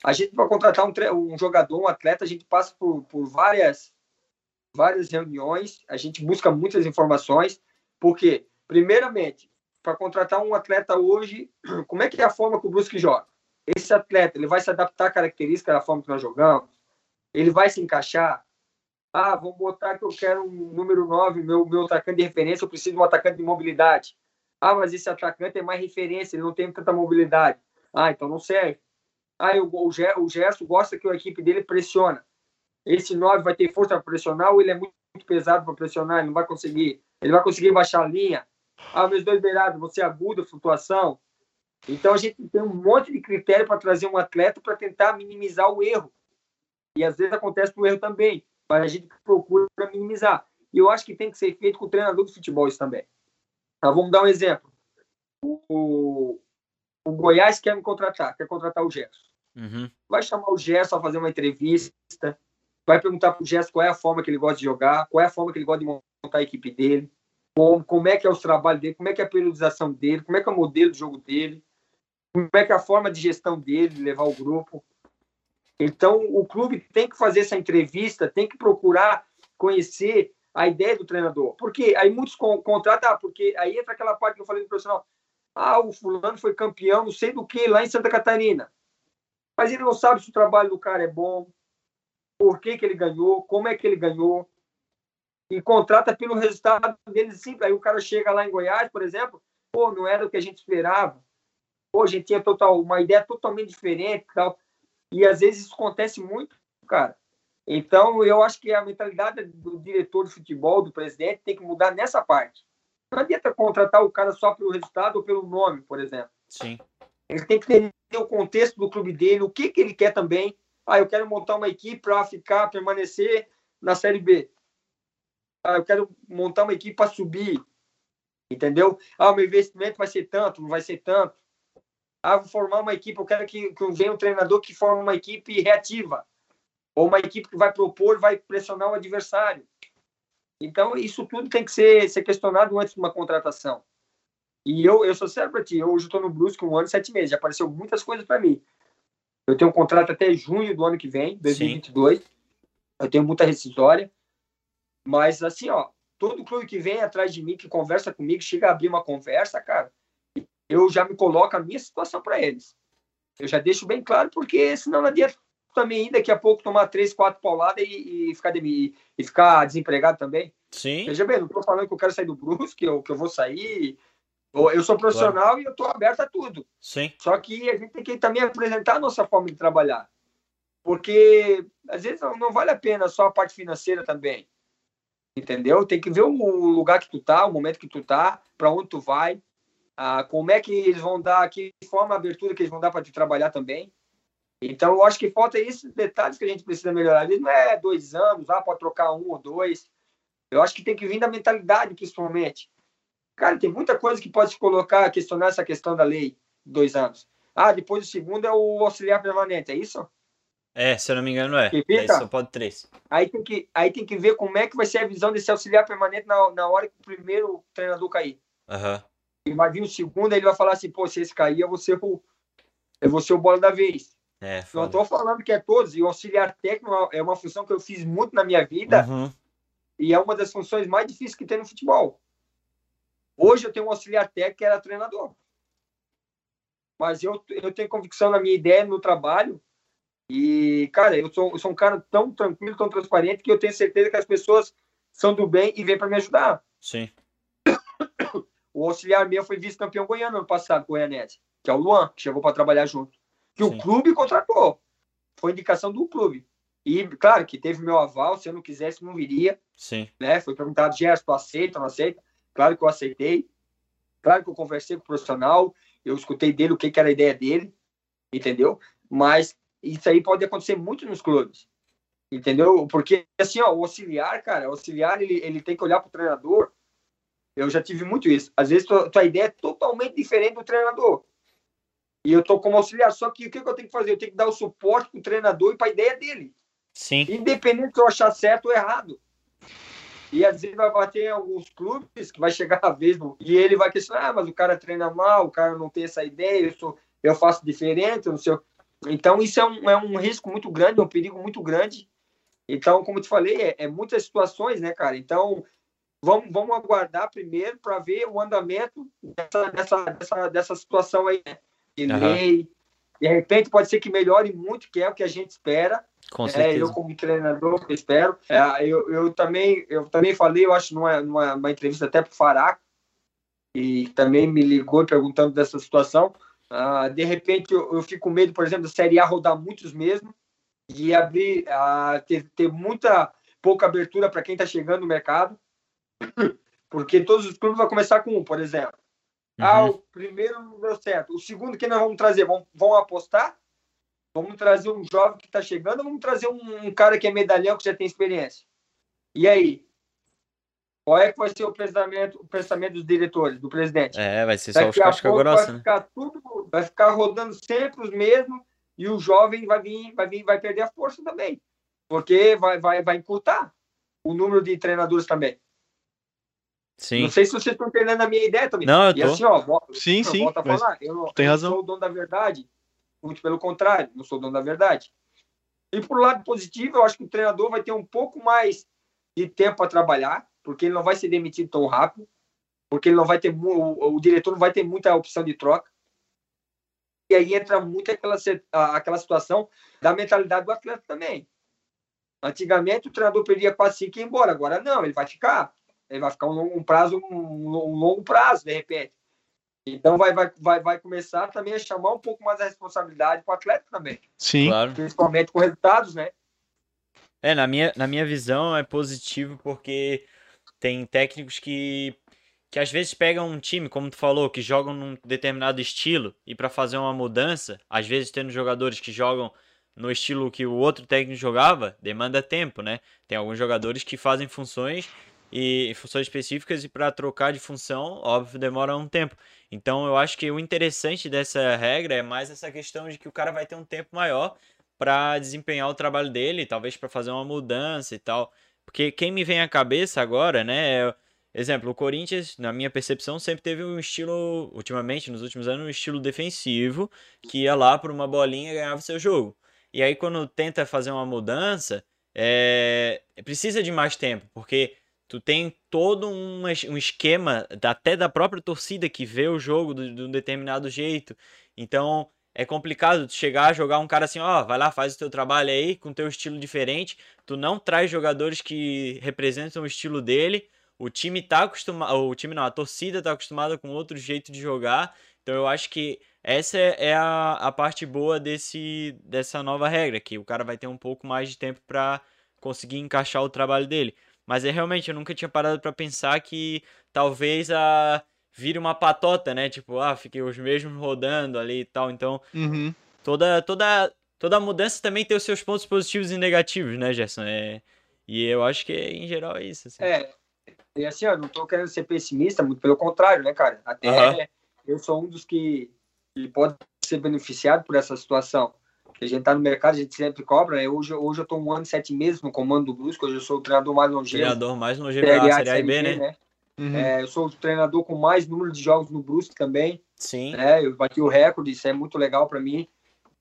A gente, para contratar um, um jogador, um atleta, a gente passa por, por várias, várias reuniões, a gente busca muitas informações, porque, primeiramente, para contratar um atleta hoje, como é que é a forma que o Brusque joga? Esse atleta, ele vai se adaptar à característica da forma que nós jogamos? Ele vai se encaixar? Ah, vamos botar que eu quero um número 9, meu, meu atacante de referência, eu preciso de um atacante de mobilidade. Ah, mas esse atacante é mais referência, ele não tem tanta mobilidade. Ah, então não serve. Ah, o, o, o Gerson gosta que a equipe dele pressiona. Esse 9 vai ter força para pressionar ou ele é muito, muito pesado para pressionar, ele não vai conseguir. Ele vai conseguir baixar a linha. Ah, meus dois beirados, você aguda a flutuação. Então a gente tem um monte de critério para trazer um atleta para tentar minimizar o erro. E às vezes acontece o erro também, mas a gente procura minimizar. E eu acho que tem que ser feito com o treinador de futebol isso também. Tá, vamos dar um exemplo. O, o Goiás quer me contratar, quer contratar o Gerson. Uhum. Vai chamar o Gerson a fazer uma entrevista, vai perguntar para o Gerson qual é a forma que ele gosta de jogar, qual é a forma que ele gosta de montar a equipe dele, como, como é que é o trabalho dele, como é que é a periodização dele, como é que é o modelo de jogo dele, como é que é a forma de gestão dele, de levar o grupo. Então, o clube tem que fazer essa entrevista, tem que procurar conhecer a ideia do treinador. Porque aí muitos contratam, ah, porque aí entra aquela parte que eu falei do profissional. Ah, o fulano foi campeão, não sei do que, lá em Santa Catarina. Mas ele não sabe se o trabalho do cara é bom, por que, que ele ganhou, como é que ele ganhou. E contrata pelo resultado dele simples. Aí o cara chega lá em Goiás, por exemplo, pô, não era o que a gente esperava. Pô, a gente tinha total, uma ideia totalmente diferente tal. E às vezes isso acontece muito, cara. Então, eu acho que a mentalidade do diretor de futebol, do presidente, tem que mudar nessa parte. Não adianta contratar o cara só pelo resultado ou pelo nome, por exemplo. Sim. Ele tem que entender o contexto do clube dele, o que, que ele quer também. Ah, eu quero montar uma equipe para ficar, permanecer na Série B. Ah, eu quero montar uma equipe para subir. Entendeu? Ah, o meu investimento vai ser tanto, não vai ser tanto. Ah, vou formar uma equipe, eu quero que, que venha um treinador que forme uma equipe reativa. Ou uma equipe que vai propor, vai pressionar o adversário. Então, isso tudo tem que ser, ser questionado antes de uma contratação. E eu, eu sou sério para ti, eu hoje estou no Brusque um ano e sete meses, já apareceu muitas coisas para mim. Eu tenho um contrato até junho do ano que vem, 2022. Sim. Eu tenho muita rescisória. Mas, assim, ó, todo clube que vem atrás de mim, que conversa comigo, chega a abrir uma conversa, cara, eu já me coloco a minha situação para eles. Eu já deixo bem claro, porque senão não adianta também daqui a pouco tomar três, quatro pauladas e, e, ficar, de, e ficar desempregado também. Sim. Veja bem, não estou falando que eu quero sair do Brusque, que eu, que eu vou sair. Eu sou profissional claro. e eu estou aberto a tudo. Sim. Só que a gente tem que também apresentar a nossa forma de trabalhar. Porque às vezes não, não vale a pena só a parte financeira também. Entendeu? Tem que ver o lugar que tu tá, o momento que tu tá, para onde tu vai, ah, como é que eles vão dar, que forma a abertura que eles vão dar para te trabalhar também. Então, eu acho que falta esses detalhes que a gente precisa melhorar. Não é dois anos, ah, pode trocar um ou dois. Eu acho que tem que vir da mentalidade, principalmente. Cara, tem muita coisa que pode se colocar, questionar essa questão da lei, dois anos. Ah, depois o segundo é o auxiliar permanente, é isso? É, se eu não me engano é. Daí só pode três. Aí tem, que, aí tem que ver como é que vai ser a visão desse auxiliar permanente na, na hora que o primeiro treinador cair. Uhum. E vai vir o segundo, aí ele vai falar assim, pô, se esse cair, eu vou ser o, eu vou ser o bola da vez. É, não estou falando que é todos, e o auxiliar técnico é uma função que eu fiz muito na minha vida, uhum. e é uma das funções mais difíceis que tem no futebol. Hoje eu tenho um auxiliar técnico que era treinador. Mas eu, eu tenho convicção na minha ideia, no trabalho, E, cara, eu sou, eu sou um cara tão tranquilo, tão transparente, que eu tenho certeza que as pessoas são do bem e vêm para me ajudar. Sim. O auxiliar meu foi vice-campeão goiano ano passado, Goianese, que é o Luan, que chegou para trabalhar junto. Que Sim. o clube contratou. Foi indicação do clube. E, claro, que teve meu aval, se eu não quisesse, não viria. Sim. Né? Foi perguntado, Gerson, aceita ou não aceita? Claro que eu aceitei. Claro que eu conversei com o profissional, eu escutei dele o que, que era a ideia dele, entendeu? Mas isso aí pode acontecer muito nos clubes, entendeu? Porque, assim, ó, o auxiliar, cara, o auxiliar, ele, ele tem que olhar pro treinador. Eu já tive muito isso. Às vezes, tua, tua ideia é totalmente diferente do treinador. E eu tô como auxiliar, só que o que, que eu tenho que fazer? Eu tenho que dar o suporte pro treinador e pra ideia dele. Sim. Independente se eu achar certo ou errado. E às vezes vai bater em alguns clubes que vai chegar a vez do- e ele vai questionar, ah, mas o cara treina mal, o cara não tem essa ideia, eu, sou, eu faço diferente, eu não sei. Então isso é um, é um risco muito grande, é um perigo muito grande. Então, como eu te falei, é, é muitas situações, né, cara? Então, vamos, vamos aguardar primeiro para ver o andamento dessa, dessa, dessa, dessa situação aí, né? De Aham. lei. De repente pode ser que melhore muito, que é o que a gente espera. Com É, certeza. eu como treinador eu espero. É, eu, eu também eu também falei, eu acho numa, numa uma entrevista até para o Faraco e também me ligou perguntando dessa situação. Ah, de repente eu, eu fico com medo, por exemplo, da Série A rodar muitos mesmo e abrir ah, ter, ter muita pouca abertura para quem está chegando no mercado, porque todos os clubes vão começar com um, por exemplo. Ah, Uhum. o primeiro não deu certo. O segundo que nós vamos trazer, vamos, vão apostar? Vamos trazer um jovem que está chegando ou vamos trazer um, um cara que é medalhão, que já tem experiência? E aí? Qual é que vai ser o pensamento, o pensamento dos diretores, do presidente? É, vai ser só os Daqui a casca pouco grossa, vai né? ficar tudo, vai ficar rodando sempre os mesmos e o jovem vai vir, vai vir, vai perder a força também, porque vai, vai, vai encurtar o número de treinadores também. Sim. Não sei se vocês estão entendendo a minha ideia também. Não, eu E tô. assim, ó, vo- Sim, eu sim. volto a falar, eu não, tem eu razão. sou o dono da verdade. Muito pelo contrário, não sou o dono da verdade. E por lado positivo, eu acho que o treinador vai ter um pouco mais de tempo para trabalhar, porque ele não vai ser demitido tão rápido, porque ele não vai ter o, o diretor não vai ter muita opção de troca. E aí entra muito aquela, a- aquela situação da mentalidade do atleta também. Antigamente o treinador perdia quase cinco e ia embora, agora não, ele vai ficar. Ele vai ficar um, longo- um prazo, um, um longo prazo, de repente. Então vai, vai, vai, vai começar também a chamar um pouco mais a responsabilidade para o atleta também, Sim. Claro. principalmente com resultados, né? É, na minha, na minha visão é positivo porque tem técnicos que, que às vezes pegam um time, como tu falou, que jogam num determinado estilo e para fazer uma mudança, às vezes tendo jogadores que jogam no estilo que o outro técnico jogava, demanda tempo, né? Tem alguns jogadores que fazem funções e funções específicas e para trocar de função, óbvio, demora um tempo. Então eu acho que o interessante dessa regra é mais essa questão de que o cara vai ter um tempo maior para desempenhar o trabalho dele, talvez para fazer uma mudança e tal. Porque quem me vem à cabeça agora, né, é, exemplo, o Corinthians, na minha percepção, sempre teve um estilo, ultimamente, nos últimos anos, um estilo defensivo, que ia lá por uma bolinha e ganhava seu jogo. E aí quando tenta fazer uma mudança, é, precisa de mais tempo, porque tu tem todo um, um esquema, até da própria torcida que vê o jogo do- de um determinado jeito. Então, é complicado tu chegar, jogar um cara assim, ó, vai lá, faz o teu trabalho aí, com teu estilo diferente. Tu não traz jogadores que representam o estilo dele. O time tá acostumado, o time não, a torcida tá acostumada com outro jeito de jogar. Então eu acho que essa é é a, a parte boa desse, dessa nova regra, que o cara vai ter um pouco mais de tempo para conseguir encaixar o trabalho dele. Mas é realmente, eu nunca tinha parado para pensar que talvez a vire uma patota, né? Tipo, ah, fiquei os mesmos rodando ali e tal. Então, Uhum. toda toda toda mudança também tem os seus pontos positivos e negativos, né, Gerson? É, e eu acho que em geral é isso. assim. É, e assim, ó, não tô querendo ser pessimista, muito pelo contrário, né, cara? Até Aham. eu sou um dos que, que pode ser beneficiado por essa situação. A gente tá no mercado, a gente sempre cobra, né? Hoje, hoje eu tô um ano e sete meses no comando do Brusco, hoje eu sou o treinador mais longevo. Treinador mais longevo Série da A, Série A e B, né? Uhum. É, eu sou o treinador com mais número de jogos no Brusque também. Sim. né? Eu bati o recorde, isso é muito legal para mim.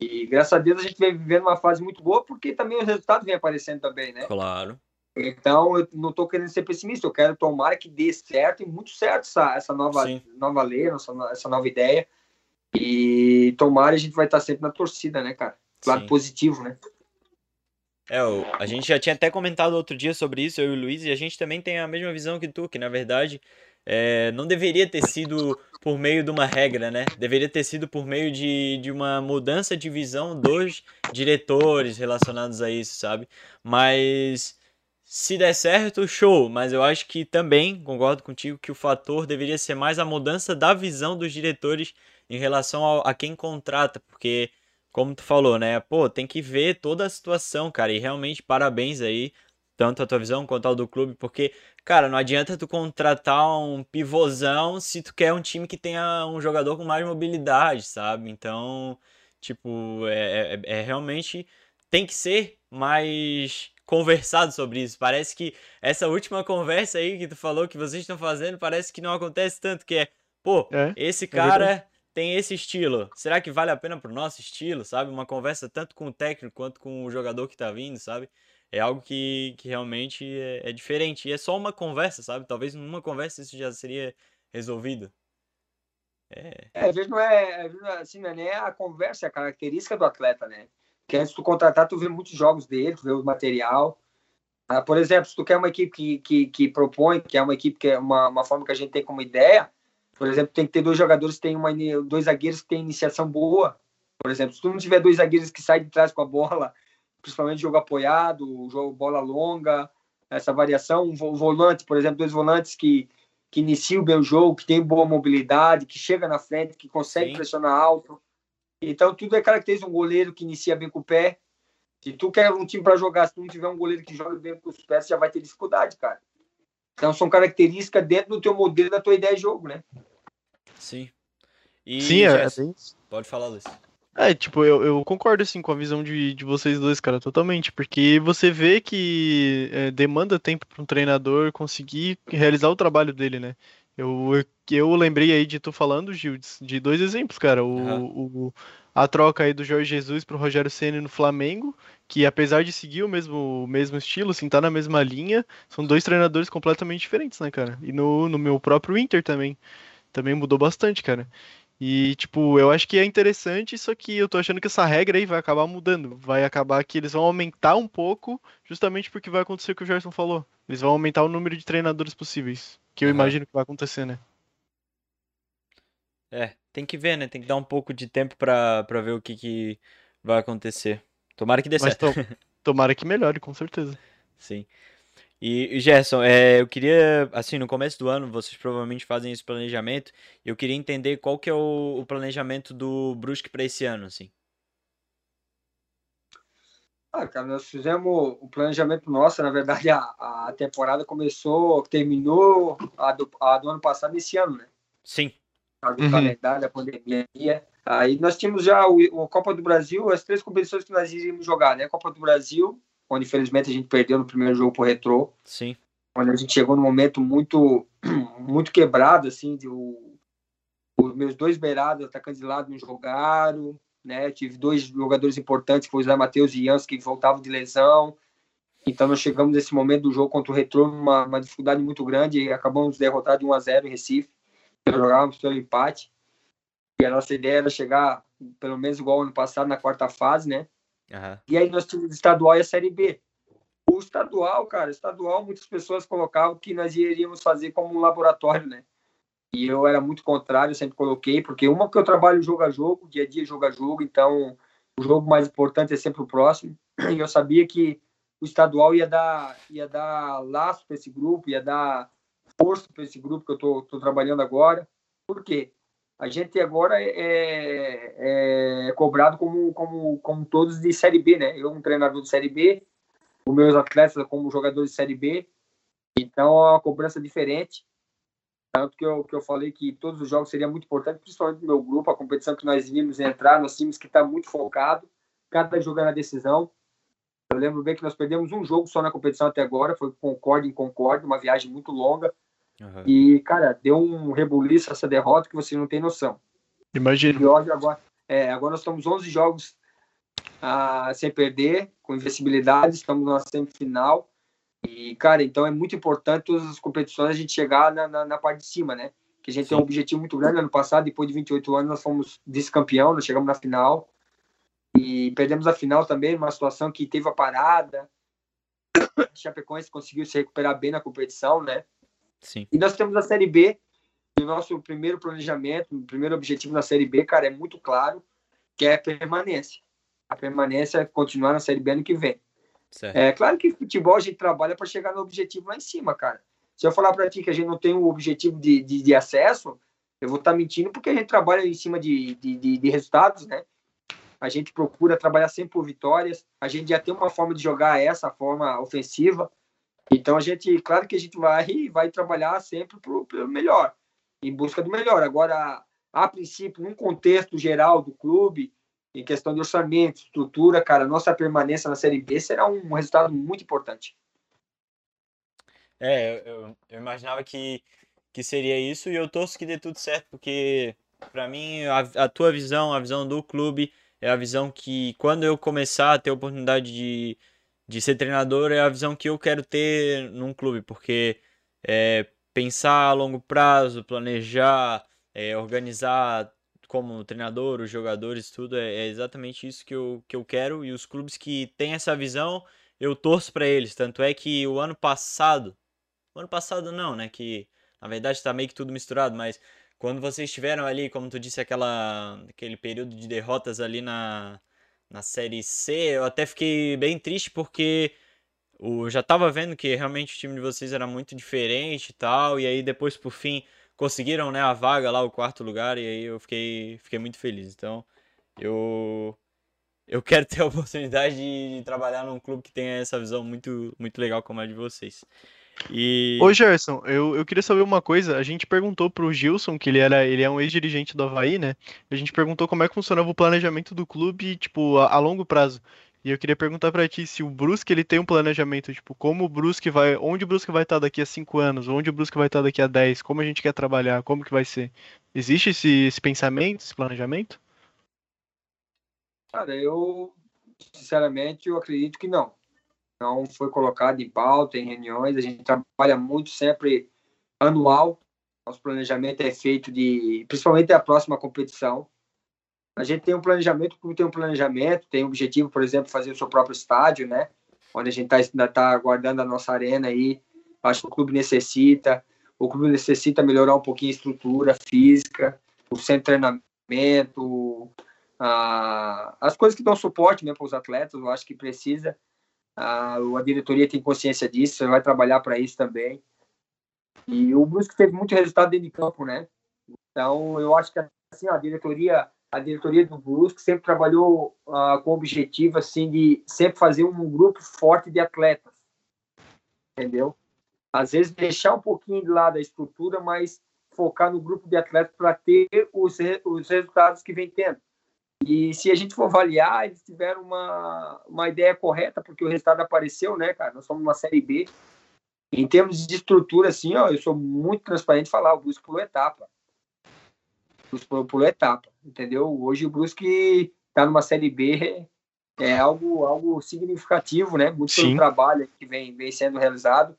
E graças a Deus a gente vem vivendo uma fase muito boa, porque também os resultados vêm aparecendo também, né? Claro. Então eu não estou querendo ser pessimista, eu quero tomar que dê certo e muito certo essa, essa nova, Sim. nova lei, essa, essa nova ideia. E tomara a gente vai estar sempre na torcida, né, cara? Lado Sim. positivo, né? É, a gente já tinha até comentado outro dia sobre isso, eu e o Luiz, e a gente também tem a mesma visão que tu, que na verdade é, não deveria ter sido por meio de uma regra, né? Deveria ter sido por meio de, de uma mudança de visão dos diretores relacionados a isso, sabe? Mas se der certo, show. Mas eu acho que também, concordo contigo, que o fator deveria ser mais a mudança da visão dos diretores em relação ao- a quem contrata, porque como tu falou, né? Pô, tem que ver toda a situação, cara. E realmente, parabéns aí, tanto a tua visão quanto ao do clube, porque, cara, não adianta tu contratar um pivôzão se tu quer um time que tenha um jogador com mais mobilidade, sabe? Então, tipo, é, é, é realmente tem que ser mais conversado sobre isso. Parece que essa última conversa aí que tu falou que vocês estão fazendo, parece que não acontece tanto, que é, pô, É, esse verdade. cara tem esse estilo. Será que vale a pena pro nosso estilo, sabe? Uma conversa tanto com o técnico quanto com o jogador que tá vindo, sabe? É algo que, que realmente é, é diferente. E é só uma conversa, sabe? Talvez numa conversa isso já seria resolvido. É, É, às vezes não é, assim, não é nem a conversa, é a característica do atleta, né? Porque antes de tu contratar, tu vê muitos jogos dele, tu vê o material. Ah, por exemplo, se tu quer uma equipe que, que, que propõe, que é uma equipe que é uma, uma forma que a gente tem como ideia, por exemplo, tem que ter dois jogadores que têm uma, dois zagueiros que têm iniciação boa. Por exemplo, se tu não tiver dois zagueiros que saem de trás com a bola, principalmente jogo apoiado, jogo bola longa, essa variação, um vo- volante, por exemplo, dois volantes que, que iniciam bem o jogo, que tem boa mobilidade, que chega na frente, que consegue Sim. pressionar alto. Então, tudo é característica um goleiro que inicia bem com o pé. Se tu quer um time para jogar, se tu não tiver um goleiro que joga bem com os pés, já vai ter dificuldade, cara. Então, são características dentro do teu modelo, da tua ideia de jogo, né? sim. E, Sim, é, é Jess, isso. pode falar, Luiz. É, tipo, eu, eu concordo assim com a visão de, de vocês dois, cara, totalmente, porque você vê que é, demanda tempo para um treinador conseguir realizar o trabalho dele, né? Eu, eu, lembrei aí de tu falando, Gil, de- dois exemplos, cara. O, Aham. o- a troca aí do Jorge Jesus pro Rogério Ceni no Flamengo, que apesar de seguir o mesmo, o mesmo estilo, assim, tá na mesma linha, são dois treinadores completamente diferentes, né, cara? E no, no meu próprio Inter também. Também mudou bastante, cara. E, tipo, eu acho que é interessante, só que eu tô achando que essa regra aí vai acabar mudando. Vai acabar que eles vão aumentar um pouco, justamente porque vai acontecer o que o Gerson falou. Eles vão aumentar o número de treinadores possíveis. Que eu Aham. imagino que vai acontecer, né? É, tem que ver, né? Tem que dar um pouco de tempo pra, pra ver o que, que vai acontecer. Tomara que dê Mas certo. to- tomara que melhore, com certeza. Sim. E, e, Gerson, é, eu queria, assim, no começo do ano, vocês provavelmente fazem esse planejamento, e eu queria entender qual que é o, o planejamento do Brusque para esse ano, assim. Ah, cara, nós fizemos o planejamento nosso, na verdade, a, a temporada começou, terminou a do, a do ano passado esse ano, né? Sim. A do Uhum. calendário, a pandemia. Aí nós tínhamos já o, a Copa do Brasil, as três competições que nós iríamos jogar, né? A Copa do Brasil, onde infelizmente a gente perdeu no primeiro jogo pro Retrô, Sim. onde a gente chegou num momento muito, muito quebrado, assim, de o, os meus dois beirados, atacantes de lado, não jogaram, né? Tive dois jogadores importantes, que foi o Zé Matheus e Jans, que voltavam de lesão. Então nós chegamos nesse momento do jogo contra o Retrô numa uma dificuldade muito grande e acabamos derrotados de 1 a 0 em Recife. Jogávamos pelo empate. E a nossa ideia era chegar pelo menos igual ano passado na quarta fase, né? Aham. E aí nós tínhamos estadual e a Série B. O estadual, cara, estadual, muitas pessoas colocavam que nós iríamos fazer como um laboratório, né? E eu era muito contrário, sempre coloquei, porque uma que eu trabalho jogo a jogo, dia a dia jogo a jogo, então o jogo mais importante é sempre o próximo. E eu sabia que o estadual ia dar, ia dar laço para esse grupo, ia dar força para esse grupo que eu tô trabalhando agora. Por quê? A gente agora é, é cobrado como, como, como todos de Série B, né? Eu, um treinador de Série B, os meus atletas como jogadores de Série B. Então, é uma cobrança diferente. Tanto que eu, que eu falei que todos os jogos seriam muito importantes, principalmente no meu grupo, a competição que nós vimos entrar, nós tínhamos que estar muito focado, cada jogo é na decisão. Eu lembro bem que nós perdemos um jogo só na competição até agora, foi Concorde em Concorde, uma viagem muito longa. Aham. E, cara, deu um rebuliço essa derrota que você não tem noção. Imagino. E hoje, agora, é, agora nós estamos 11 jogos ah, sem perder, com invencibilidade, estamos na semifinal. E, cara, então é muito importante todas as competições a gente chegar na, na, na parte de cima, né? Que a gente tem um Sim. objetivo muito grande. Ano passado, depois de 28 anos, nós fomos vice-campeão, nós chegamos na final. E perdemos a final também, numa situação que teve a parada. A Chapecoense conseguiu se recuperar bem na competição, né? Sim. E nós temos a Série B, o nosso primeiro planejamento, o primeiro objetivo na Série B, cara, é muito claro, que é a permanência. A permanência é continuar na Série B ano que vem. Certo. É claro que futebol a gente trabalha para chegar no objetivo lá em cima, cara. Se eu falar para ti que a gente não tem o objetivo de, de, de acesso, eu vou estar tá mentindo porque a gente trabalha em cima de, de, de, de resultados, né? A gente procura trabalhar sempre por vitórias. A gente já tem uma forma de jogar essa forma ofensiva. Então a gente, claro que a gente vai vai trabalhar sempre pelo melhor, em busca do melhor. Agora, a princípio, num contexto geral do clube, em questão de orçamento, estrutura, cara, nossa permanência na Série B será um resultado muito importante. É, eu, eu imaginava que, que seria isso e eu torço que dê tudo certo, porque para mim a, a tua visão, a visão do clube, é a visão que quando eu começar a ter a oportunidade de, de ser treinador, é a visão que eu quero ter num clube, porque é, pensar a longo prazo, planejar, é, organizar como treinador, os jogadores, tudo, é, é, exatamente isso que eu, que eu quero. E os clubes que têm essa visão, eu torço para eles. Tanto é que o ano passado, o ano passado não, né? Que na verdade está meio que tudo misturado, mas quando vocês estiveram ali, como tu disse, aquela, aquele período de derrotas ali na, na Série C, eu até fiquei bem triste porque eu já estava vendo que realmente o time de vocês era muito diferente e tal, e aí depois por fim conseguiram né, a vaga lá, o quarto lugar, e aí eu fiquei, fiquei muito feliz. Então, eu, eu quero ter a oportunidade de, de trabalhar num clube que tenha essa visão muito, muito legal como a de vocês. E... Ô Gerson, eu, eu queria saber uma coisa. A gente perguntou pro Gilson, que ele, era, ele é um ex-dirigente do Havaí, né? A gente perguntou como é que funcionava o planejamento do clube, tipo, a, a longo prazo. E eu queria perguntar para ti se o Brusque ele tem um planejamento, tipo, como o Brusque vai, onde o Brusque vai estar daqui a 5 anos, onde o Brusque vai estar daqui a 10, como a gente quer trabalhar, como que vai ser. Existe esse, esse pensamento, esse planejamento? Cara, eu sinceramente eu acredito que não. Não foi colocado em pauta, em reuniões, a gente trabalha muito sempre anual. Nosso planejamento é feito de, principalmente a próxima competição. A gente tem um planejamento, como tem um planejamento, tem um objetivo, por exemplo, fazer o seu próprio estádio, né? Onde a gente tá, ainda está aguardando a nossa arena aí. Acho que o clube necessita. O clube necessita melhorar um pouquinho a estrutura física, o centro de treinamento, a, as coisas que dão suporte mesmo para os atletas. Eu acho que precisa. A, diretoria tem consciência disso, vai trabalhar para isso também. E o Brusque teve muito resultado dentro de campo, né? Então, eu acho que assim, a diretoria a diretoria do Brusque sempre trabalhou uh, com o objetivo assim de sempre fazer um grupo forte de atletas, entendeu? Às vezes deixar um pouquinho de lado a estrutura, mas focar no grupo de atletas para ter os, os resultados que vem tendo. E se a gente for avaliar, eles tiveram uma, uma ideia correta, porque o resultado apareceu, né, cara? Nós somos uma Série B. Em termos de estrutura, assim, ó, eu sou muito transparente falar, o Brusque pulou etapa. Brusque pulou etapa, entendeu? Hoje o Brusque está numa Série B, é algo, algo significativo, né? Muito Sim. pelo trabalho que vem, vem sendo realizado,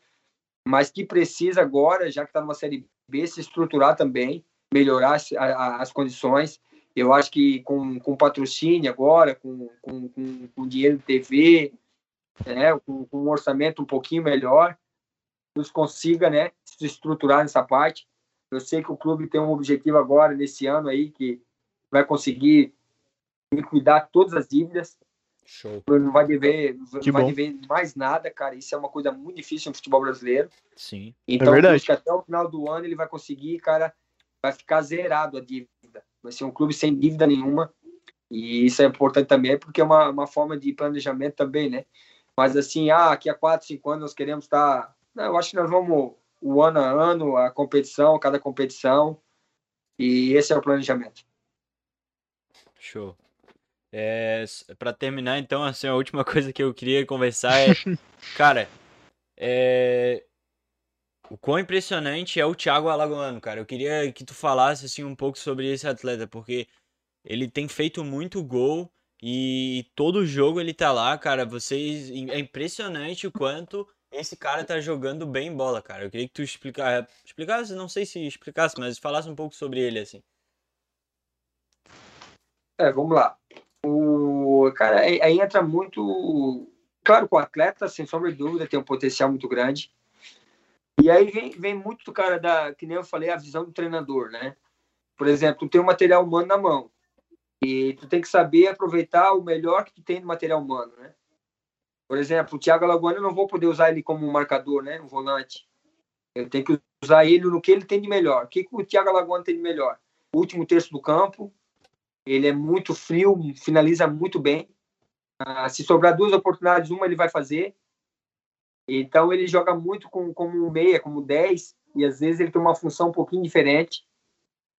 mas que precisa agora, já que está numa Série B, se estruturar também, melhorar as, as condições. Eu acho que com, com patrocínio agora, com, com, com, com dinheiro de TV, né, com, com um orçamento um pouquinho melhor, nos consiga né, se estruturar nessa parte eu sei que o clube tem um objetivo agora, nesse ano aí, que vai conseguir liquidar todas as dívidas. Show. Não vai dever, que vai dever mais nada, cara. Isso é uma coisa muito difícil no futebol brasileiro. Sim. Então, é verdade. até o final do ano ele vai conseguir, cara, vai ficar zerado a dívida. Vai ser um clube sem dívida nenhuma. E isso é importante também, porque é uma, uma forma de planejamento também, né? Mas assim, ah, aqui a 4, 5 anos nós queremos estar. Tá... Não, eu acho que nós vamos o ano a ano, a competição, cada competição. E esse é o planejamento. Show. É, para terminar, então, assim, a última coisa que eu queria conversar é, cara, é, o quão impressionante é o Thiago Alagoano, cara. Eu queria que tu falasse assim um pouco sobre esse atleta, porque ele tem feito muito gol e todo jogo ele tá lá, cara. Vocês é impressionante o quanto esse cara tá jogando bem bola, cara. Eu queria que tu explicasse, explicasse, não sei se explicasse, mas falasse um pouco sobre ele, assim. É, vamos lá. O, cara, aí, aí entra muito. Claro que o atleta, sem sombra de dúvida, tem um potencial muito grande. E aí vem, vem muito, cara, da, que nem eu falei, a visão do treinador, né? Por exemplo, tu tem um material humano na mão. E tu tem que saber aproveitar o melhor que tu tem do material humano, né? Por exemplo, o Thiago Alagoano, eu não vou poder usar ele como um marcador, né? Um volante. Eu tenho que usar ele no que ele tem de melhor. O que, que o Thiago Alagoano tem de melhor? O último terço do campo. Ele é muito frio, finaliza muito bem. Ah, se sobrar duas oportunidades, uma ele vai fazer. Então ele joga muito com, como um meia, como 10, e às vezes ele tem uma função um pouquinho diferente.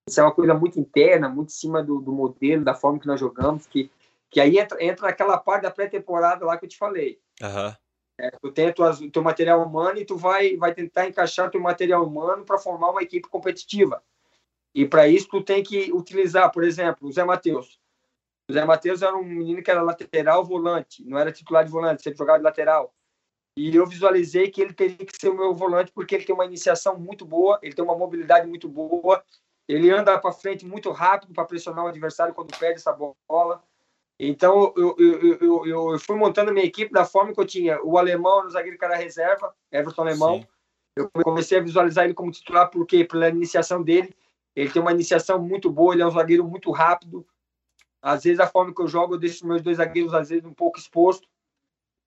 Isso é uma coisa muito interna, muito em cima do, do modelo, da forma que nós jogamos, que, que aí entra, entra naquela parte da pré-temporada lá que eu te falei. Aham. É, tu tem o teu material humano e tu vai, vai tentar encaixar teu material humano para formar uma equipe competitiva. E para isso tu tem que utilizar, por exemplo, o Zé Matheus. O Zé Matheus era um menino que era lateral volante, não era titular de volante, sempre jogava de lateral. E eu visualizei que ele teria que ser o meu volante porque ele tem uma iniciação muito boa, ele tem uma mobilidade muito boa, ele anda para frente muito rápido para pressionar o adversário quando perde essa bola. Então, eu, eu, eu, eu, fui montando a minha equipe da forma que eu tinha o alemão no zagueiro cara reserva, Everton Alemão. Sim. Eu comecei a visualizar ele como titular porque pela iniciação dele, ele tem uma iniciação muito boa, ele é um zagueiro muito rápido. Às vezes a forma que eu jogo, eu deixo meus dois zagueiros às vezes um pouco exposto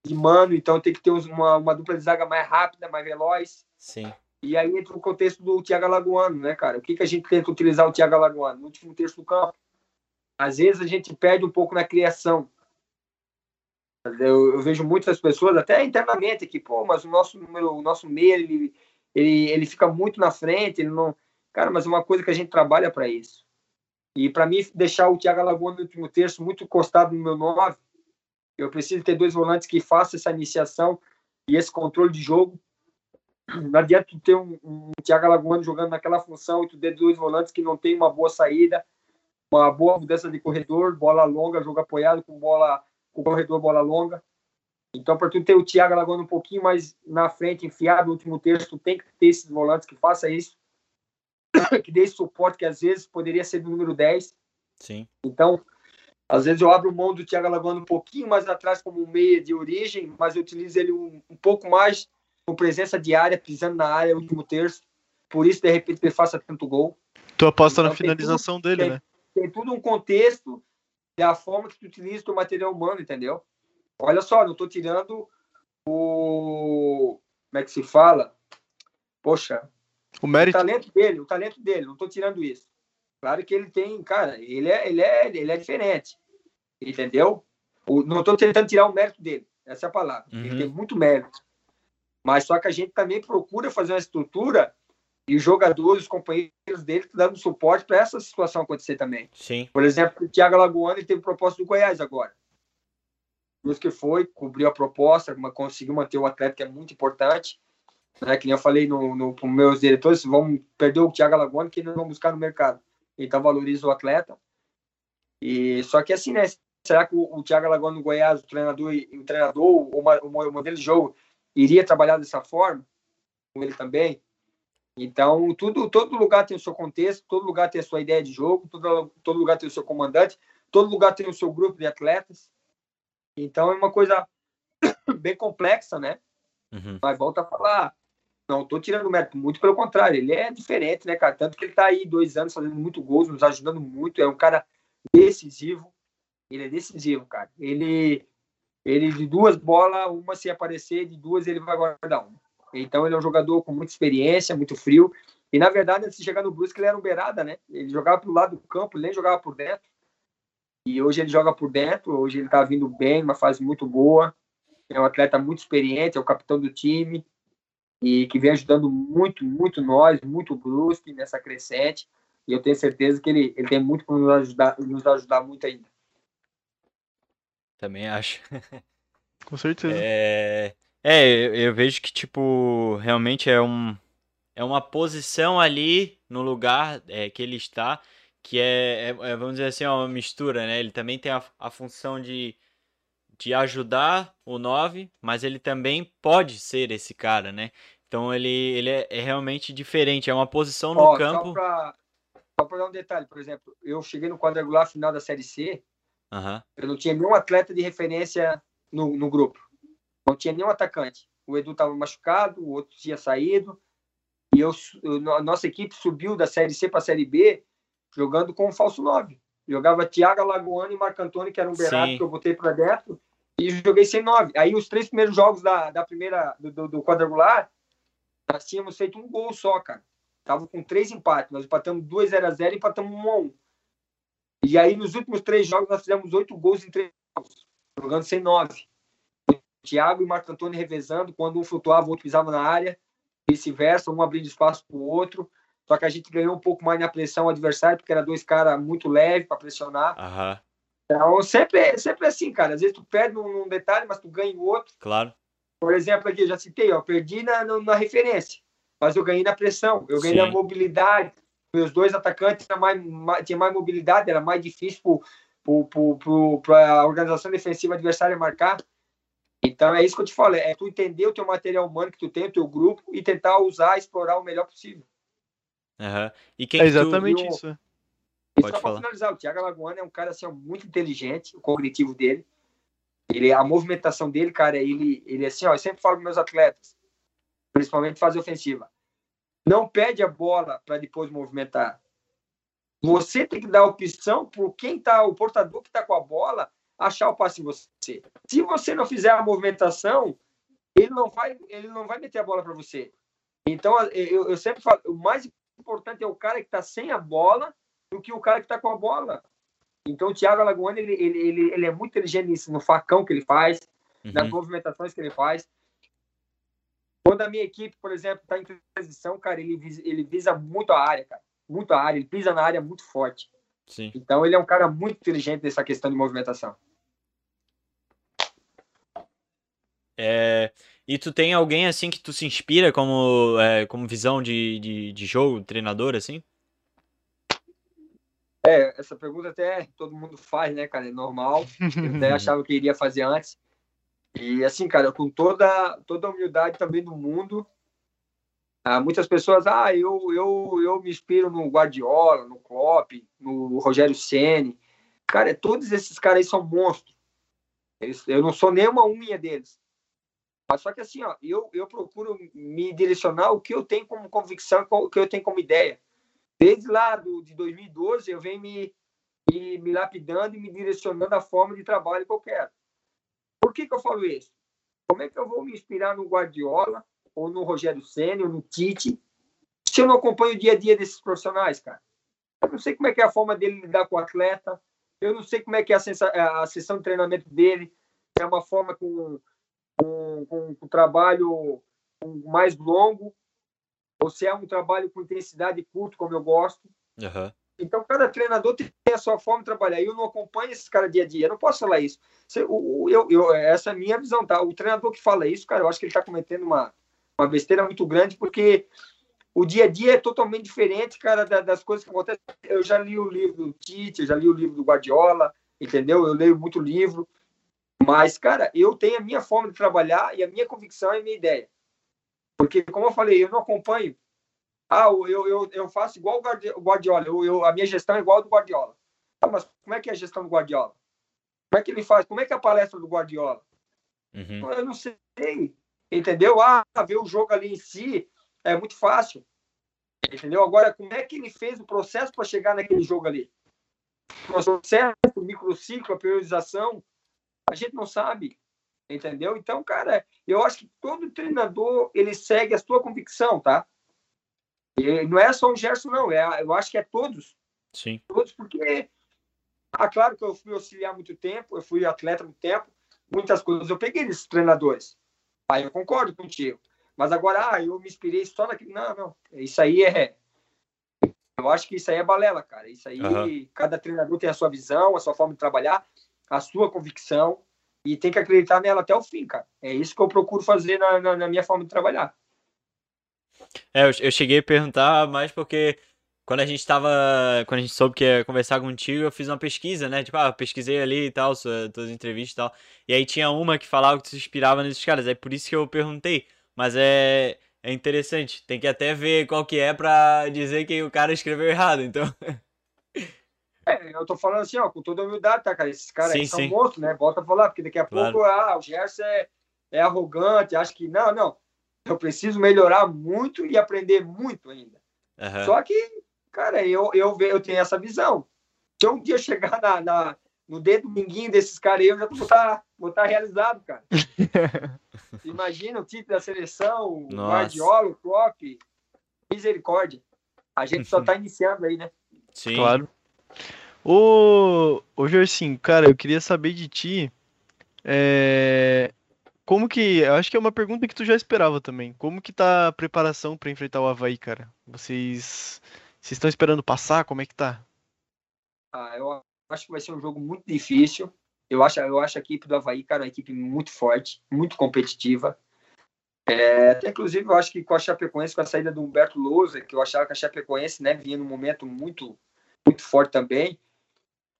de mano, então tem que ter uma, uma dupla de zaga mais rápida, mais veloz. Sim. E aí entra o contexto do Thiago Alagoano, né, cara? O que, que a gente tenta utilizar o Thiago Alagoano? No último terço do campo, às vezes a gente perde um pouco na criação. Eu, eu, vejo muitas pessoas, até internamente, que, pô, mas o nosso número, o nosso meio, ele, ele, ele fica muito na frente, ele não. Cara, mas é uma coisa que a gente trabalha para isso. E para mim, deixar o Thiago Alagoa no último terço muito encostado no meu 9, eu preciso ter dois volantes que façam essa iniciação e esse controle de jogo. Não adianta tu ter um, um Thiago Alagoano jogando naquela função e tu ter dois volantes que não tem uma boa saída, uma boa mudança de corredor, bola longa, jogo apoiado com bola com corredor, bola longa. Então, para tu ter o Thiago Alagoano um pouquinho mais na frente, enfiado no último terço, tu tem que ter esses volantes que faça isso, que dê esse suporte que às vezes poderia ser do número 10. Sim. Então, às vezes eu abro mão do Thiago Alagoano um pouquinho mais atrás como meia de origem, mas eu utilizo ele um, um pouco mais com presença diária, pisando na área, último terço. Por isso, de repente, ele faça tanto gol. Tu aposta então, na finalização tudo, dele, tem, né? tem tudo um contexto da forma que tu utiliza o material humano, entendeu? Olha só, não estou tirando o. Como é que se fala? Poxa. O mérito. O talento dele, o talento dele, não estou tirando isso. Claro que ele tem, cara, ele é, ele é, ele é diferente. Entendeu? O, não estou tentando tirar o mérito dele. Essa é a palavra. Uhum. Ele tem muito mérito. Mas só que a gente também procura fazer uma estrutura e os jogadores, os companheiros dele, dando suporte para essa situação acontecer também. Sim. Por exemplo, o Thiago Alagoano ele teve proposta do Goiás agora. Os que foi, cobriu a proposta, conseguiu manter o atleta, que é muito importante. Né? Que nem eu falei no, no, para meus diretores, vamos perder o Thiago Alagoano, que eles vão buscar no mercado. Então valoriza o atleta. E só que assim, né? Será que o, o Thiago Alagoano no Goiás, o treinador, o treinador, o, o modelo de jogo, iria trabalhar dessa forma? Com ele também? Então, tudo, todo lugar tem o seu contexto, todo lugar tem a sua ideia de jogo, todo, todo lugar tem o seu comandante, todo lugar tem o seu grupo de atletas. Então, é uma coisa bem complexa, né? Uhum. Mas volta a falar, não estou tirando mérito, muito pelo contrário, ele é diferente, né, cara? Tanto que ele está aí dois anos fazendo muito gols, nos ajudando muito, é um cara decisivo, ele é decisivo, cara. Ele, ele de duas bolas, uma se aparecer, de duas ele vai guardar uma. Então ele é um jogador com muita experiência, muito frio. E na verdade, antes de chegar no Brusque, ele era um beirada, né? Ele jogava pro lado do campo, nem jogava por dentro. E hoje ele joga por dentro, hoje ele tá vindo bem, uma fase muito boa. É um atleta muito experiente, é o capitão do time e que vem ajudando muito, muito nós, muito o Brusque nessa crescente. E eu tenho certeza que ele, ele tem muito para nos ajudar, nos ajudar muito ainda. Também acho. Com certeza. É, é, eu, eu vejo que, tipo, realmente é um é uma posição ali no lugar é, que ele está, que é, é, é, vamos dizer assim, uma mistura, né? Ele também tem a, a função de, de ajudar o 9, mas ele também pode ser esse cara, né? Então ele, ele é, é realmente diferente, é uma posição no campo. Só para dar um detalhe, por exemplo, eu cheguei no quadrangular final da Série C, Aham. Eu não tinha nenhum atleta de referência no, no grupo. Não tinha nenhum atacante. O Edu estava machucado, o outro tinha saído. E eu, eu- a nossa equipe subiu da Série C para a Série B jogando com o falso 9. Jogava Thiago Alagoano e Marco Antônio, que era um beirado Sim. que eu botei para dentro, e joguei sem 9. Aí os três primeiros jogos da, da primeira, do, do, do quadrangular, nós tínhamos feito um gol só, cara. Tava com três empates. Nós empatamos 2 0 a 0 e empatamos 1 a 1 E aí, nos últimos três jogos, nós fizemos oito gols em três jogos, jogando sem nove. Thiago e Marco Antônio revezando, quando um flutuava, o outro pisava na área, vice-versa, um abrindo espaço para o outro. Só que a gente ganhou um pouco mais na pressão ao adversário, porque era dois caras muito leves para pressionar. Aham. Então, sempre, sempre assim, cara. Às vezes tu perde num, num detalhe, mas tu ganha em outro. Claro. Por exemplo, aqui, eu já citei, ó, perdi na, na, na referência, mas eu ganhei na pressão, eu ganhei Sim. na mobilidade. Meus dois atacantes tinham mais, mais, tinha mais mobilidade, era mais difícil para a organização defensiva adversária marcar. Então é isso que eu te falo, é tu entender o teu material humano que tu tem, o teu grupo, e tentar usar, explorar o melhor possível. Aham. E quem É que tu- exatamente eu- isso. E Pode só para finalizar, o Thiago Alagoano é um cara assim, muito inteligente, o cognitivo dele. Ele, a movimentação dele, cara, ele, ele assim, ó, eu sempre falo para meus atletas, principalmente fazer ofensiva. Não pede a bola para depois movimentar. Você tem que dar opção por quem tá, o portador que tá com a bola, achar o passe em você. Se você não fizer a movimentação, ele não vai, ele não vai meter a bola para você. Então, eu, eu sempre falo, o mais importante é o cara que tá sem a bola do que o cara que tá com a bola. Então, o Thiago Alagoano, ele, ele, ele, ele é muito inteligente nisso, no facão que ele faz, nas Uhum. movimentações que ele faz. Quando a minha equipe, por exemplo, está em transição, cara, ele visa, ele visa muito a área, cara. Muito a área, ele pisa na área muito forte. Sim. Então, ele é um cara muito inteligente nessa questão de movimentação. É, e tu tem alguém assim que tu se inspira como, é, como visão de, de, de jogo, treinador, assim? É, essa pergunta até todo mundo faz, né, cara? É normal. Eu até achava que iria fazer antes. E assim, cara, com toda, toda a humildade também do mundo, ah, muitas pessoas, ah, eu, eu, eu me inspiro no Guardiola, no Klopp, no Rogério Ceni. Cara, todos esses caras aí são monstros. Eles, eu não sou nenhuma unha deles. Mas só que assim, ó, eu, eu procuro me direcionar o que eu tenho como convicção, o que eu tenho como ideia. Desde lá do, de 2012, eu venho me, me, me lapidando e me direcionando a forma de trabalho que eu quero. Por que, que eu falo isso? Como é que eu vou me inspirar no Guardiola, ou no Rogério Senna, ou no Tite, se eu não acompanho o dia a dia desses profissionais, cara? Eu não sei como é que é a forma dele lidar com o atleta, eu não sei como é que é a, a sessão de treinamento dele, é uma forma com, com, com, com trabalho mais longo, ou se é um trabalho com intensidade curta, como eu gosto. Aham. Então, cada treinador tem a sua forma de trabalhar. Eu não acompanho esses caras dia a dia. Eu não posso falar isso. Se- o- Eu, eu, essa é a minha visão, tá? O treinador que fala isso, cara, eu acho que ele está cometendo uma, uma besteira muito grande, porque o dia a dia é totalmente diferente, cara, da- das coisas que acontecem. Eu já li o livro do Tite, eu já li o livro do Guardiola, entendeu? Eu leio muito livro. Mas, cara, eu tenho a minha forma de trabalhar e a minha convicção e a minha ideia. Porque, como eu falei, eu não acompanho ah, eu, eu, eu faço igual o Guardi- o Guardiola, eu, eu, a minha gestão é igual a do Guardiola. Ah, mas como é que é a gestão do Guardiola? Como é que ele faz? Como é que é a palestra do Guardiola? Uhum. Eu não sei, entendeu? Ah, ver o jogo ali em si é muito fácil, entendeu? Agora, como é que ele fez o processo para chegar naquele jogo ali? O processo, o microciclo, a priorização, a gente não sabe, entendeu? Então, cara, eu acho que todo treinador, ele segue a sua convicção, tá? E não é só o Gerson, não. É, eu acho que é todos. Sim. Todos, porque. Ah, claro que eu fui auxiliar muito tempo, eu fui atleta muito tempo, muitas coisas eu peguei desses treinadores. Aí eu concordo contigo. Mas agora, ah, eu me inspirei só naquele. Não, não. Isso aí é. Eu acho que isso aí é balela, cara. Isso aí, Aham. cada treinador tem a sua visão, a sua forma de trabalhar, a sua convicção, e tem que acreditar nela até o fim, cara. É isso que eu procuro fazer na, na, na minha forma de trabalhar. É, eu, eu cheguei a perguntar mais porque quando a gente tava. Quando a gente soube que ia conversar contigo, eu fiz uma pesquisa, né? Tipo, ah, pesquisei ali e tal, sua, tuas entrevistas e tal. E aí tinha uma que falava que tu se inspirava nesses caras. Aí por isso que eu perguntei. Mas é, é interessante. Tem que até ver qual que é pra dizer que o cara escreveu errado, então. É, eu tô falando assim, ó, com toda humildade, tá, cara? Esses caras Sim, aí são sim. monstros, né? Volta a falar, porque daqui a Claro. pouco, ah, o Gerson é, é arrogante, acho que. Não, não. Eu preciso melhorar muito e aprender muito ainda. Aham. Só que, cara, eu, eu, eu tenho essa visão. Se eu um dia chegar na, na- no dedo minguinho desses caras aí, eu já vou estar vou tá realizado, cara. Imagina o título da seleção, o Nossa. Guardiola, o Klopp, misericórdia. A gente só tá iniciando aí, né? Sim. Claro. Ô, ô Jorcinho, cara, eu queria saber de ti. é, Como que. Acho que é uma pergunta que tu já esperava também. Como que tá a preparação pra enfrentar o Havaí, cara? Vocês. Vocês estão esperando passar? Como é que tá? Ah, eu acho que vai ser um jogo muito difícil. Eu acho, eu acho a equipe do Havaí, cara, uma equipe muito forte, muito competitiva. É, até, inclusive, eu acho que com a Chapecoense, com a saída do Humberto Lousa, que eu achava que a Chapecoense né, vinha num momento muito, muito forte também.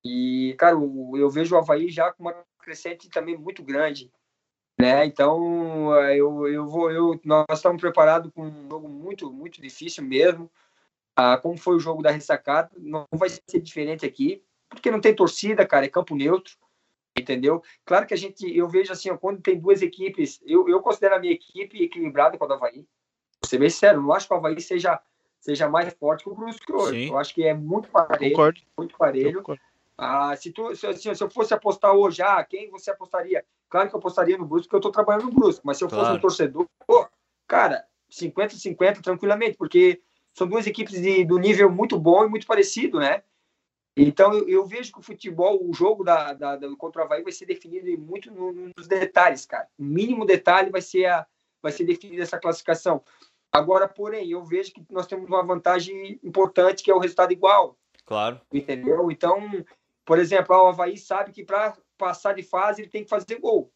E, cara, eu vejo o Havaí já com uma crescente também muito grande. Né? Então, eh, eu, eu vou, eu, nós estamos preparados com um jogo muito, muito difícil mesmo. Ah, como foi o jogo da ressacada, não vai ser diferente aqui, porque não tem torcida, cara, é campo neutro, entendeu? Claro que a gente, eu vejo assim, ó, quando tem duas equipes, eu, eu considero a minha equipe equilibrada com a do Havaí. Vou ser bem sério, não acho que o Havaí seja, seja mais forte que o Brusque hoje. Sim. Eu acho que é muito parelho, Concordo. muito eu parelho. concordo. Ah, se, tu, se, assim, se eu fosse apostar hoje, ah, quem você apostaria? Claro que eu apostaria no Brusque, porque eu estou trabalhando no Brusque, mas se eu fosse Claro. um torcedor, pô, cara, 50-50 tranquilamente, porque são duas equipes de, do nível muito bom e muito parecido, né? Então eu, eu vejo que o futebol, o jogo da, da, da- contra o Havaí vai ser definido muito no- nos detalhes, cara. O mínimo detalhe vai ser a, vai ser definida essa classificação. Agora, porém, eu vejo que nós temos uma vantagem importante que é o resultado igual Claro. entendeu? Então, por exemplo, o Havaí sabe que para passar de fase ele tem que fazer gol.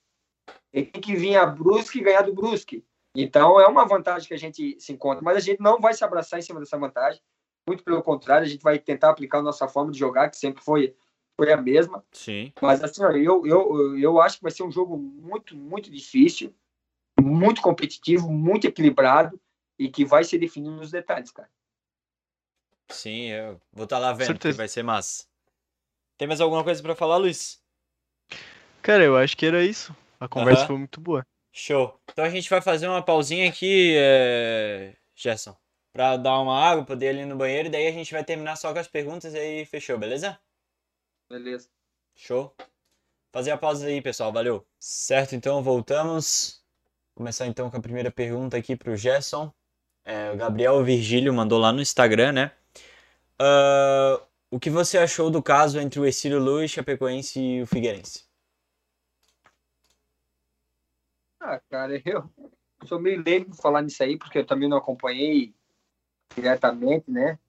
Ele tem que vir a Brusque e ganhar do Brusque. Então, é uma vantagem que a gente se encontra, mas a gente não vai se abraçar em cima dessa vantagem. Muito pelo contrário, a gente vai tentar aplicar a nossa forma de jogar, que sempre foi, foi a mesma. Sim. Mas, assim, eu, eu, eu acho que vai ser um jogo muito, muito difícil, muito competitivo, muito equilibrado e que vai ser definido nos detalhes, cara. Sim, eu vou estar lá vendo, que vai ser massa. Tem mais alguma coisa pra falar, Luiz? Cara, eu acho que era isso. A conversa foi muito boa. Show. Então a gente vai fazer uma pausinha aqui, é... Gerson, pra dar uma água, poder ir ali no banheiro, e daí a gente vai terminar só com as perguntas e aí fechou, beleza? Beleza. Show. Fazer a pausa aí, pessoal. Valeu. Certo, então voltamos. Começar então com a primeira pergunta aqui pro Gerson. É, o Gabriel Virgílio mandou lá no Instagram, né? Ah, o que você achou do caso entre o Ercílio Luz, Chapecoense e o Figueirense? Ah, cara, eu sou meio leigo falar nisso aí, porque eu também não acompanhei diretamente, né?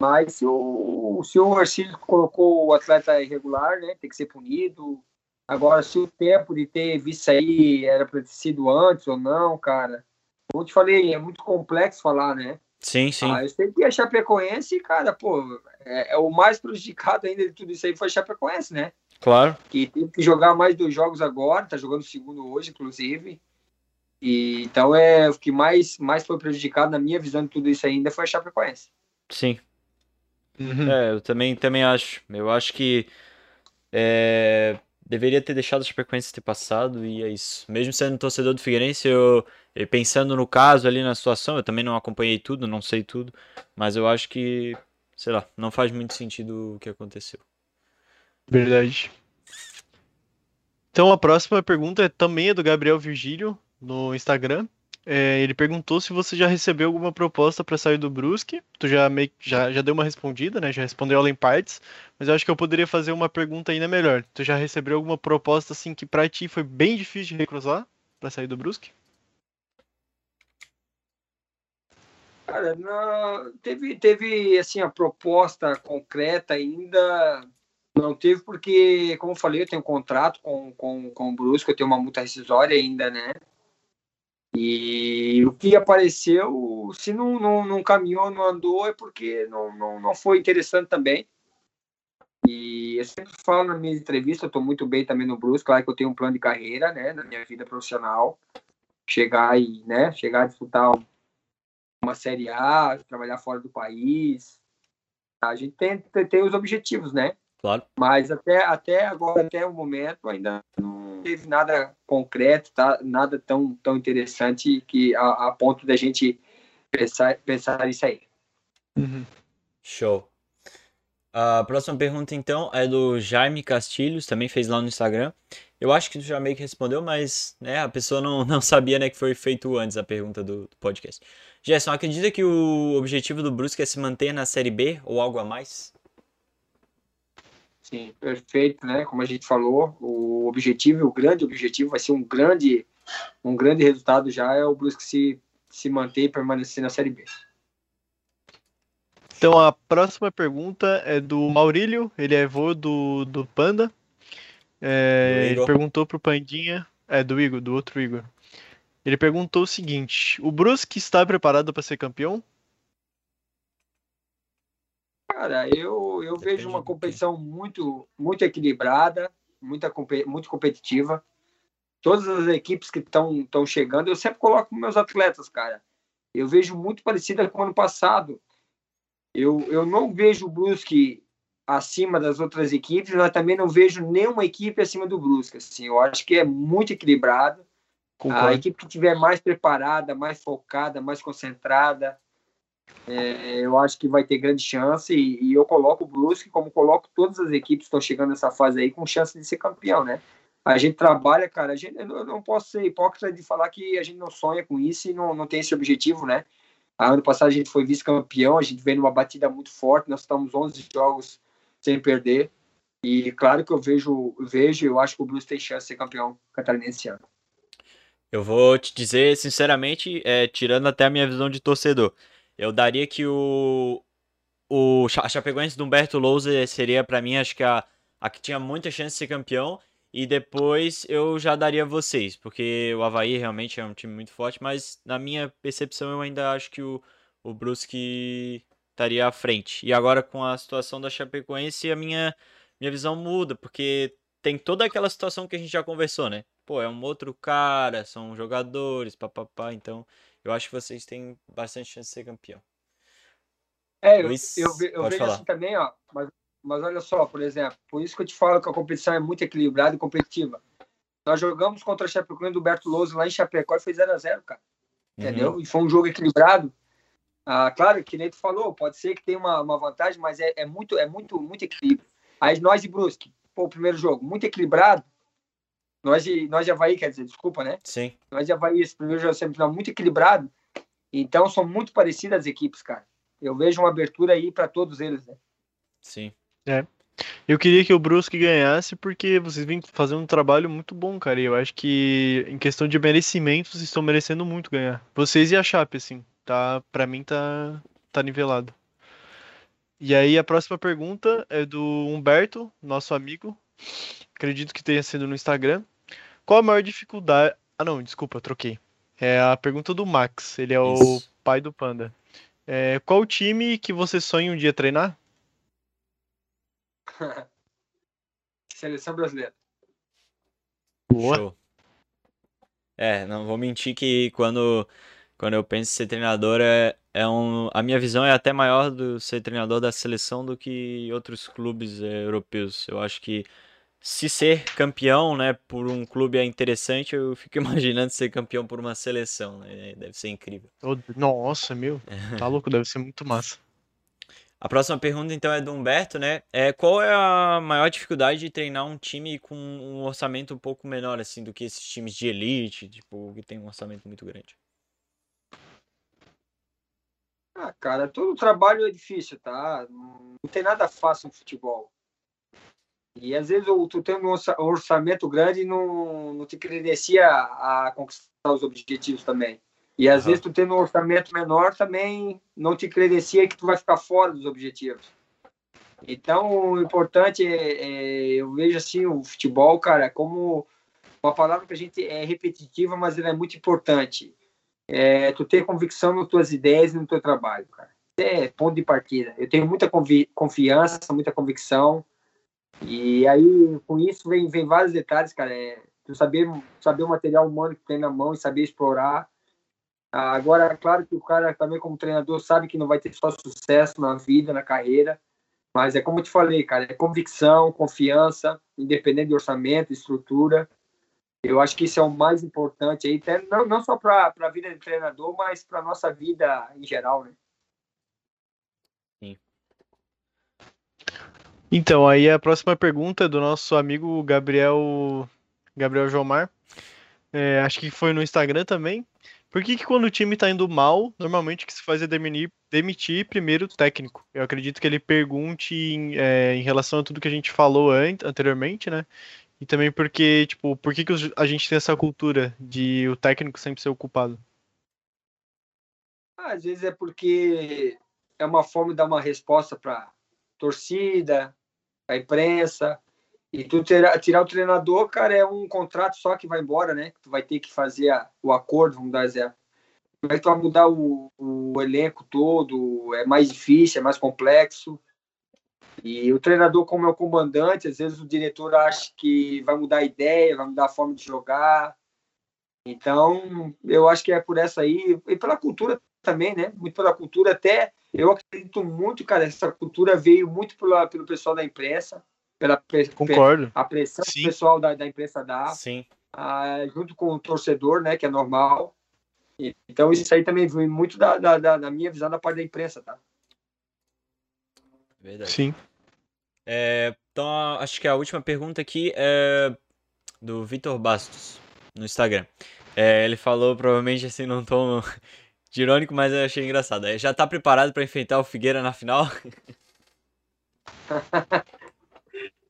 Mas se o, se o Arcílio colocou o atleta irregular, né? Tem que ser punido. Agora, se o tempo de ter visto isso aí era para ter sido antes ou não, cara. Como eu te falei, é muito complexo falar, né? Sim, sim. Ah, eu sei que a Chapecoense, cara, pô, é, é o mais prejudicado ainda de tudo isso aí foi a Chapecoense, né? Claro. que teve que jogar mais dois jogos agora, tá jogando o segundo hoje, inclusive. E, então é o que mais, mais foi prejudicado na minha visão de tudo isso ainda foi a Chapecoense. Sim. Uhum. É, eu também, também acho. Eu acho que é, deveria ter deixado a Chapecoense ter passado e é isso. Mesmo sendo torcedor do Figueirense, eu, eu pensando no caso ali na situação, eu também não acompanhei tudo, não sei tudo, mas eu acho que, sei lá, não faz muito sentido o que aconteceu. Verdade. Então a próxima pergunta é, também é do Gabriel Virgílio no Instagram. É, ele perguntou se você já recebeu alguma proposta para sair do Brusque. Tu já, meio, já, já deu uma respondida, né? Já respondeu ela em partes. Mas eu acho que eu poderia fazer uma pergunta ainda melhor. Tu já recebeu alguma proposta assim que pra ti foi bem difícil de recusar para sair do Brusque? Cara, não, teve, teve assim, a proposta concreta ainda não teve, porque, como eu falei, eu tenho um contrato com, com, com o Brusco, eu tenho uma multa rescisória ainda, né? E o que apareceu, se não, não, não caminhou, não andou, é porque não, não, não foi interessante também. E eu sempre falo na minha entrevista, eu estou muito bem também no Brusco, claro que eu tenho um plano de carreira, né, na minha vida profissional, chegar e, né, chegar a disputar uma Série A, trabalhar fora do país. A gente tem, tem os objetivos, né? Claro. Mas até, até agora, até o momento, ainda não teve nada concreto, tá? nada tão, tão interessante que a, a ponto da gente pensar, pensar isso aí. Uhum. Show. A próxima pergunta, então, é do Jaime Castilhos, também fez lá no Instagram. Eu acho que tu já meio que respondeu, mas né, a pessoa não, não sabia né, que foi feito antes a pergunta do, do podcast. Gerson, acredita que o objetivo do Brusque é se manter na Série B ou algo a mais? Sim, perfeito, né? Como a gente falou, o objetivo, o grande objetivo vai ser um grande, um grande resultado já é o Brusque se, se manter e permanecer na Série B. Então a próxima pergunta é do Maurílio, ele é avô do, do Panda. É, ele perguntou pro Pandinha, é do Igor, do outro Igor. Ele perguntou o seguinte: o Brusque está preparado para ser campeão? Cara, eu, eu vejo uma competição muito, muito equilibrada, muita, muito competitiva. Todas as equipes que estão chegando, eu sempre coloco meus atletas, cara. Eu vejo muito parecida com o ano passado. Eu, eu não vejo o Brusque acima das outras equipes, mas também não vejo nenhuma equipe acima do Brusque. Assim, eu acho que é muito equilibrado. Concordo. A equipe que estiver mais preparada, mais focada, mais concentrada, é, eu acho que vai ter grande chance e, e, eu coloco o Brusque, como coloco todas as equipes que estão chegando nessa fase aí, com chance de ser campeão, né? A gente trabalha, cara, a gente, eu não posso ser hipócrita de falar que a gente não sonha com isso e não, não tem esse objetivo, né? A ano passado a gente foi vice-campeão, a gente veio numa batida muito forte, nós estamos 11 jogos sem perder. E claro que eu vejo, vejo eu acho que o Blues tem chance de ser campeão catarinense esse ano. Eu vou te dizer, sinceramente, é, tirando até a minha visão de torcedor, eu daria que o, o a Chapecoense do Humberto Lousa seria para mim, acho que a, a que tinha muita chance de ser campeão. E depois eu já daria vocês, porque o Havaí realmente é um time muito forte, mas na minha percepção eu ainda acho que o, o Brusque estaria à frente. E agora com a situação da Chapecoense, a minha, minha visão muda, porque tem toda aquela situação que a gente já conversou, né? Pô, é um outro cara, são jogadores, papapá, então eu acho que vocês têm bastante chance de ser campeão. É, Luiz, eu, eu, eu vejo falar. assim também, ó, mas mas olha só, por exemplo, por isso que eu te falo que a competição é muito equilibrada e competitiva. Nós jogamos contra a Chapecoense do Berto Louso lá em Chapecó e foi 0x0, cara. Uhum. Entendeu? E foi um jogo equilibrado. Ah, claro, que nem tu falou, pode ser que tenha uma, uma vantagem, mas é, é, muito, é muito, muito equilíbrio. Aí nós e Brusque, pô, o primeiro jogo, muito equilibrado. Nós de, nós de Havaí, quer dizer, desculpa, né? Sim. Nós de Havaí, esse primeiro jogo semifinal, muito equilibrado. Então, são muito parecidas as equipes, cara. Eu vejo uma abertura aí para todos eles, né? Sim. É. Eu queria que o Brusque ganhasse porque vocês vêm fazendo um trabalho muito bom, cara. E eu acho que em questão de merecimento, vocês estão merecendo muito ganhar. Vocês e a Chape, assim, tá? Para mim tá tá nivelado. E aí a próxima pergunta é do Humberto, nosso amigo. Acredito que tenha sido no Instagram. Qual a maior dificuldade? Ah, não, desculpa, troquei. É a pergunta do Max. Ele é o pai do Panda. É, qual time que você sonha um dia treinar? Seleção brasileira. Boa. Show. É, não vou mentir que quando, quando eu penso em ser treinador, é, é um, a minha visão é até maior do ser treinador da seleção do que outros clubes é, europeus. Eu acho que se ser campeão, né, por um clube é interessante, eu fico imaginando ser campeão por uma seleção, né? Deve ser incrível. Nossa, meu, tá louco, deve ser muito massa. A próxima pergunta, então, é do Humberto, né? É, qual é a maior dificuldade de treinar um time com um orçamento um pouco menor, assim, do que esses times de elite, tipo, que tem um orçamento muito grande? Ah, cara, todo trabalho é difícil, tá? Não tem nada fácil no futebol. E às vezes tu tem um orçamento grande não, não te credencia a conquistar os objetivos também. E às uhum. vezes tu tendo um orçamento menor também não te credencia que tu vai ficar fora dos objetivos. Então, o importante é, é eu vejo assim, o futebol, cara, como uma palavra que a gente é repetitiva, mas ela é muito importante. É, tu ter convicção nas tuas ideias e no teu trabalho, cara. É ponto de partida. Eu tenho muita confiança, muita convicção. E aí, com isso, vem, vem vários detalhes, cara. É, tu saber, saber o material humano que tem na mão e saber explorar Agora, é claro que o cara também, como treinador, sabe que não vai ter só sucesso na vida, na carreira. Mas é como eu te falei, cara, é convicção, confiança, independente de orçamento, estrutura. Eu acho que isso é o mais importante aí, não, não só para a vida de treinador, mas para nossa vida em geral, né? Então, aí a próxima pergunta é do nosso amigo Gabriel Gabriel Jomar. É, acho que foi no Instagram também. Por que, que quando o time tá indo mal, normalmente o que se faz é demitir, demitir primeiro o técnico? Eu acredito que ele pergunte em, é, em relação a tudo que a gente falou anteriormente, né? E também porque, tipo, por que, que a gente tem essa cultura de o técnico sempre ser o culpado? Às vezes é porque é uma forma de dar uma resposta para torcida, para imprensa. E tu tirar, tirar o treinador, cara, é um contrato só que vai embora, né? Tu vai ter que fazer a, o acordo, vamos dar exemplo. Como é que tu vai mudar o, o elenco todo? É mais difícil, é mais complexo. E o treinador, como é o comandante, às vezes o diretor acha que vai mudar a ideia, vai mudar a forma de jogar. Então, eu acho que é por essa aí, e pela cultura também, né? Muito pela cultura, até eu acredito muito, cara, essa cultura veio muito pela, pelo pessoal da imprensa, pela Concordo. a pressão Sim. que o pessoal da, da imprensa dá, Sim. Ah, junto com o torcedor, né? Que é normal. Então, isso aí também vem muito da, da, da, minha visão da parte da imprensa, tá? Verdade. Sim. É, então, acho que a última pergunta aqui é do Vitor Bastos, no Instagram. É, ele falou, provavelmente assim, num tom de irônico, mas eu achei engraçado. É, já tá preparado para enfrentar o Figueira na final?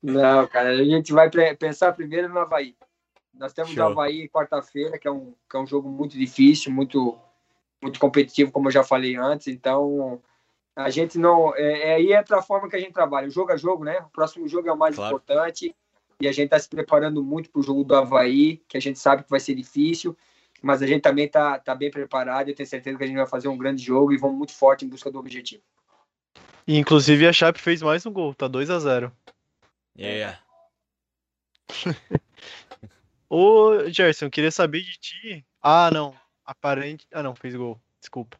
Não, cara, a gente vai pensar primeiro no Havaí. Nós temos Show. o Havaí quarta-feira, que, é um, que é um jogo muito difícil, muito, muito competitivo, como eu já falei antes. Então, a gente não. É, é, aí entra a forma que a gente trabalha. O jogo a jogo, né? O próximo jogo é o mais claro. importante. E a gente está se preparando muito para o jogo do Havaí, que a gente sabe que vai ser difícil, mas a gente também está tá bem preparado. Eu tenho certeza que a gente vai fazer um grande jogo e vamos muito forte em busca do objetivo. E, inclusive a Chape fez mais um gol, tá 2 a 0 Yeah. Ô, Gerson, queria saber de ti. Ah, não. Aparente. Ah, não, fez gol. Desculpa.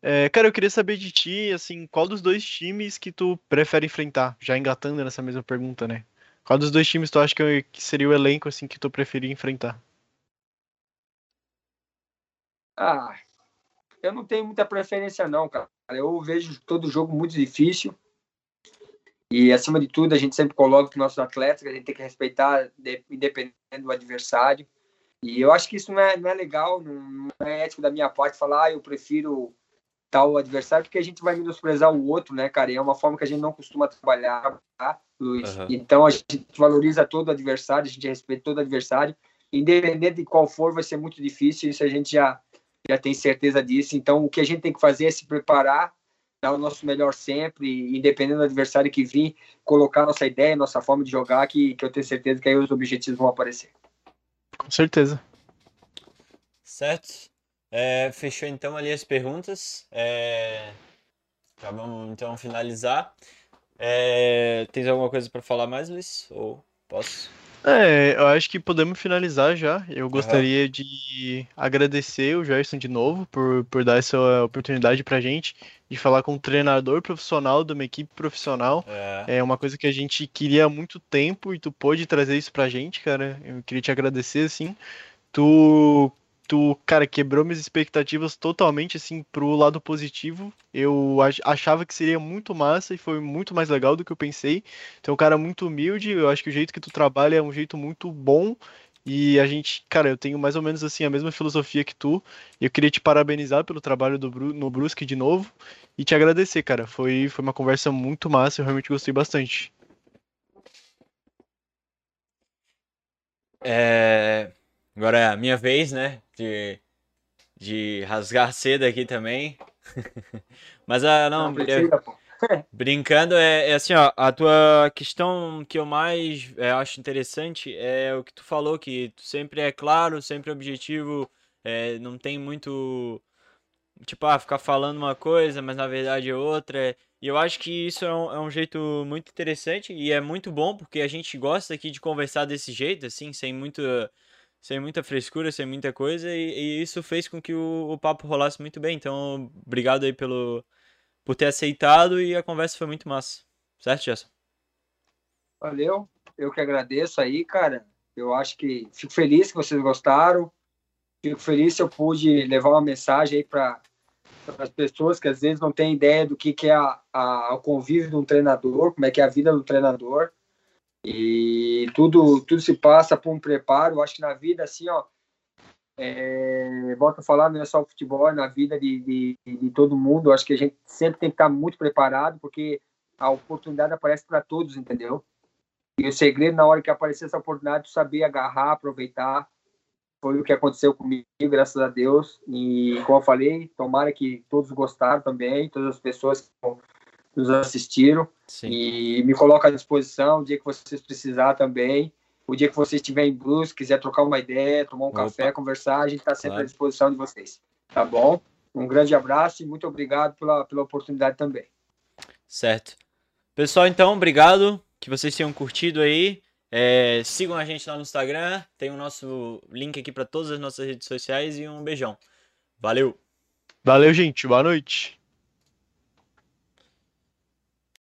É, cara, eu queria saber de ti, assim, qual dos dois times que tu prefere enfrentar? Já engatando nessa mesma pergunta, né? Qual dos dois times tu acha que, que seria o elenco, assim, que tu preferia enfrentar? Ah, eu não tenho muita preferência, não, cara. Eu vejo todo jogo muito difícil. E, acima de tudo, a gente sempre coloca que nossos atletas, a gente tem que respeitar, independente do adversário. E eu acho que isso não é, não é legal, não, não é ético da minha parte falar, ah, eu prefiro tal adversário, porque a gente vai menosprezar o outro, né, cara? E é uma forma que a gente não costuma trabalhar, tá, Luiz? Uhum. Então a gente valoriza todo adversário, a gente respeita todo adversário, independente de qual for, vai ser muito difícil, isso a gente já, já tem certeza disso. Então o que a gente tem que fazer é se preparar, dar o nosso melhor sempre, independente do adversário que vir, colocar nossa ideia, nossa forma de jogar, que, que eu tenho certeza que aí os objetivos vão aparecer. Com certeza. Certo. É, fechou então ali as perguntas. É, já vamos então finalizar. É, tens alguma coisa para falar mais, Luiz? Ou posso? É, eu acho que podemos finalizar já. Eu gostaria uhum. de agradecer o Gerson de novo por, por dar essa oportunidade pra gente de falar com um treinador profissional de uma equipe profissional. É. é uma coisa que a gente queria há muito tempo e tu pôde trazer isso pra gente, cara. Eu queria te agradecer, assim. Tu tu, cara, quebrou minhas expectativas totalmente, assim, pro lado positivo. Eu achava que seria muito massa e foi muito mais legal do que eu pensei. Então, é um cara muito humilde, eu acho que o jeito que tu trabalha é um jeito muito bom. E a gente, cara, eu tenho mais ou menos assim a mesma filosofia que tu. E eu queria te parabenizar pelo trabalho do Bru no Brusque de novo e te agradecer, cara. Foi, foi uma conversa muito massa, eu realmente gostei bastante. É... Agora é a minha vez, né? De, de rasgar cedo aqui também. Mas ah, não, não eu, brincando, é, é, assim, ó, a tua questão que eu mais é, acho interessante é o que tu falou, que tu sempre é claro, sempre objetivo, é, não tem muito, tipo, ah, ficar falando uma coisa, mas na verdade é outra. E eu acho que isso é um, é um jeito muito interessante e é muito bom, porque a gente gosta aqui de conversar desse jeito, assim, sem muito sem muita frescura, sem muita coisa, e, e isso fez com que o, o, papo rolasse muito bem. Então, obrigado aí pelo, por ter aceitado e a conversa foi muito massa. Certo, Gerson? Valeu. Eu que agradeço aí, cara. Eu acho que fico feliz que vocês gostaram. Fico feliz se eu pude levar uma mensagem aí para as pessoas que às vezes não têm ideia do que, que é a, a, o convívio de um treinador, como é que é a vida do treinador. E tudo, tudo se passa por um preparo. Acho que na vida, assim, ó, é, volto a falar, não é só o futebol, é na vida de, de, de todo mundo. Acho que a gente sempre tem que estar muito preparado, porque a oportunidade aparece para todos, entendeu? E o segredo, na hora que aparecer essa oportunidade, tu saber agarrar, aproveitar. Foi o que aconteceu comigo, graças a Deus. E, como eu falei, tomara que todos gostaram também, todas as pessoas que nos assistiram. Sim. E me coloco à disposição o dia que vocês precisar também. O dia que você estiver em Blues, quiser trocar uma ideia, tomar um Opa. café, conversar, a gente está sempre claro. à disposição de vocês. Tá bom? Um grande abraço e muito obrigado pela, pela oportunidade também. Certo. Pessoal, então, obrigado. Que vocês tenham curtido aí. É, sigam a gente lá no Instagram. Tem o nosso link aqui para todas as nossas redes sociais. E um beijão. Valeu. Valeu, gente. Boa noite.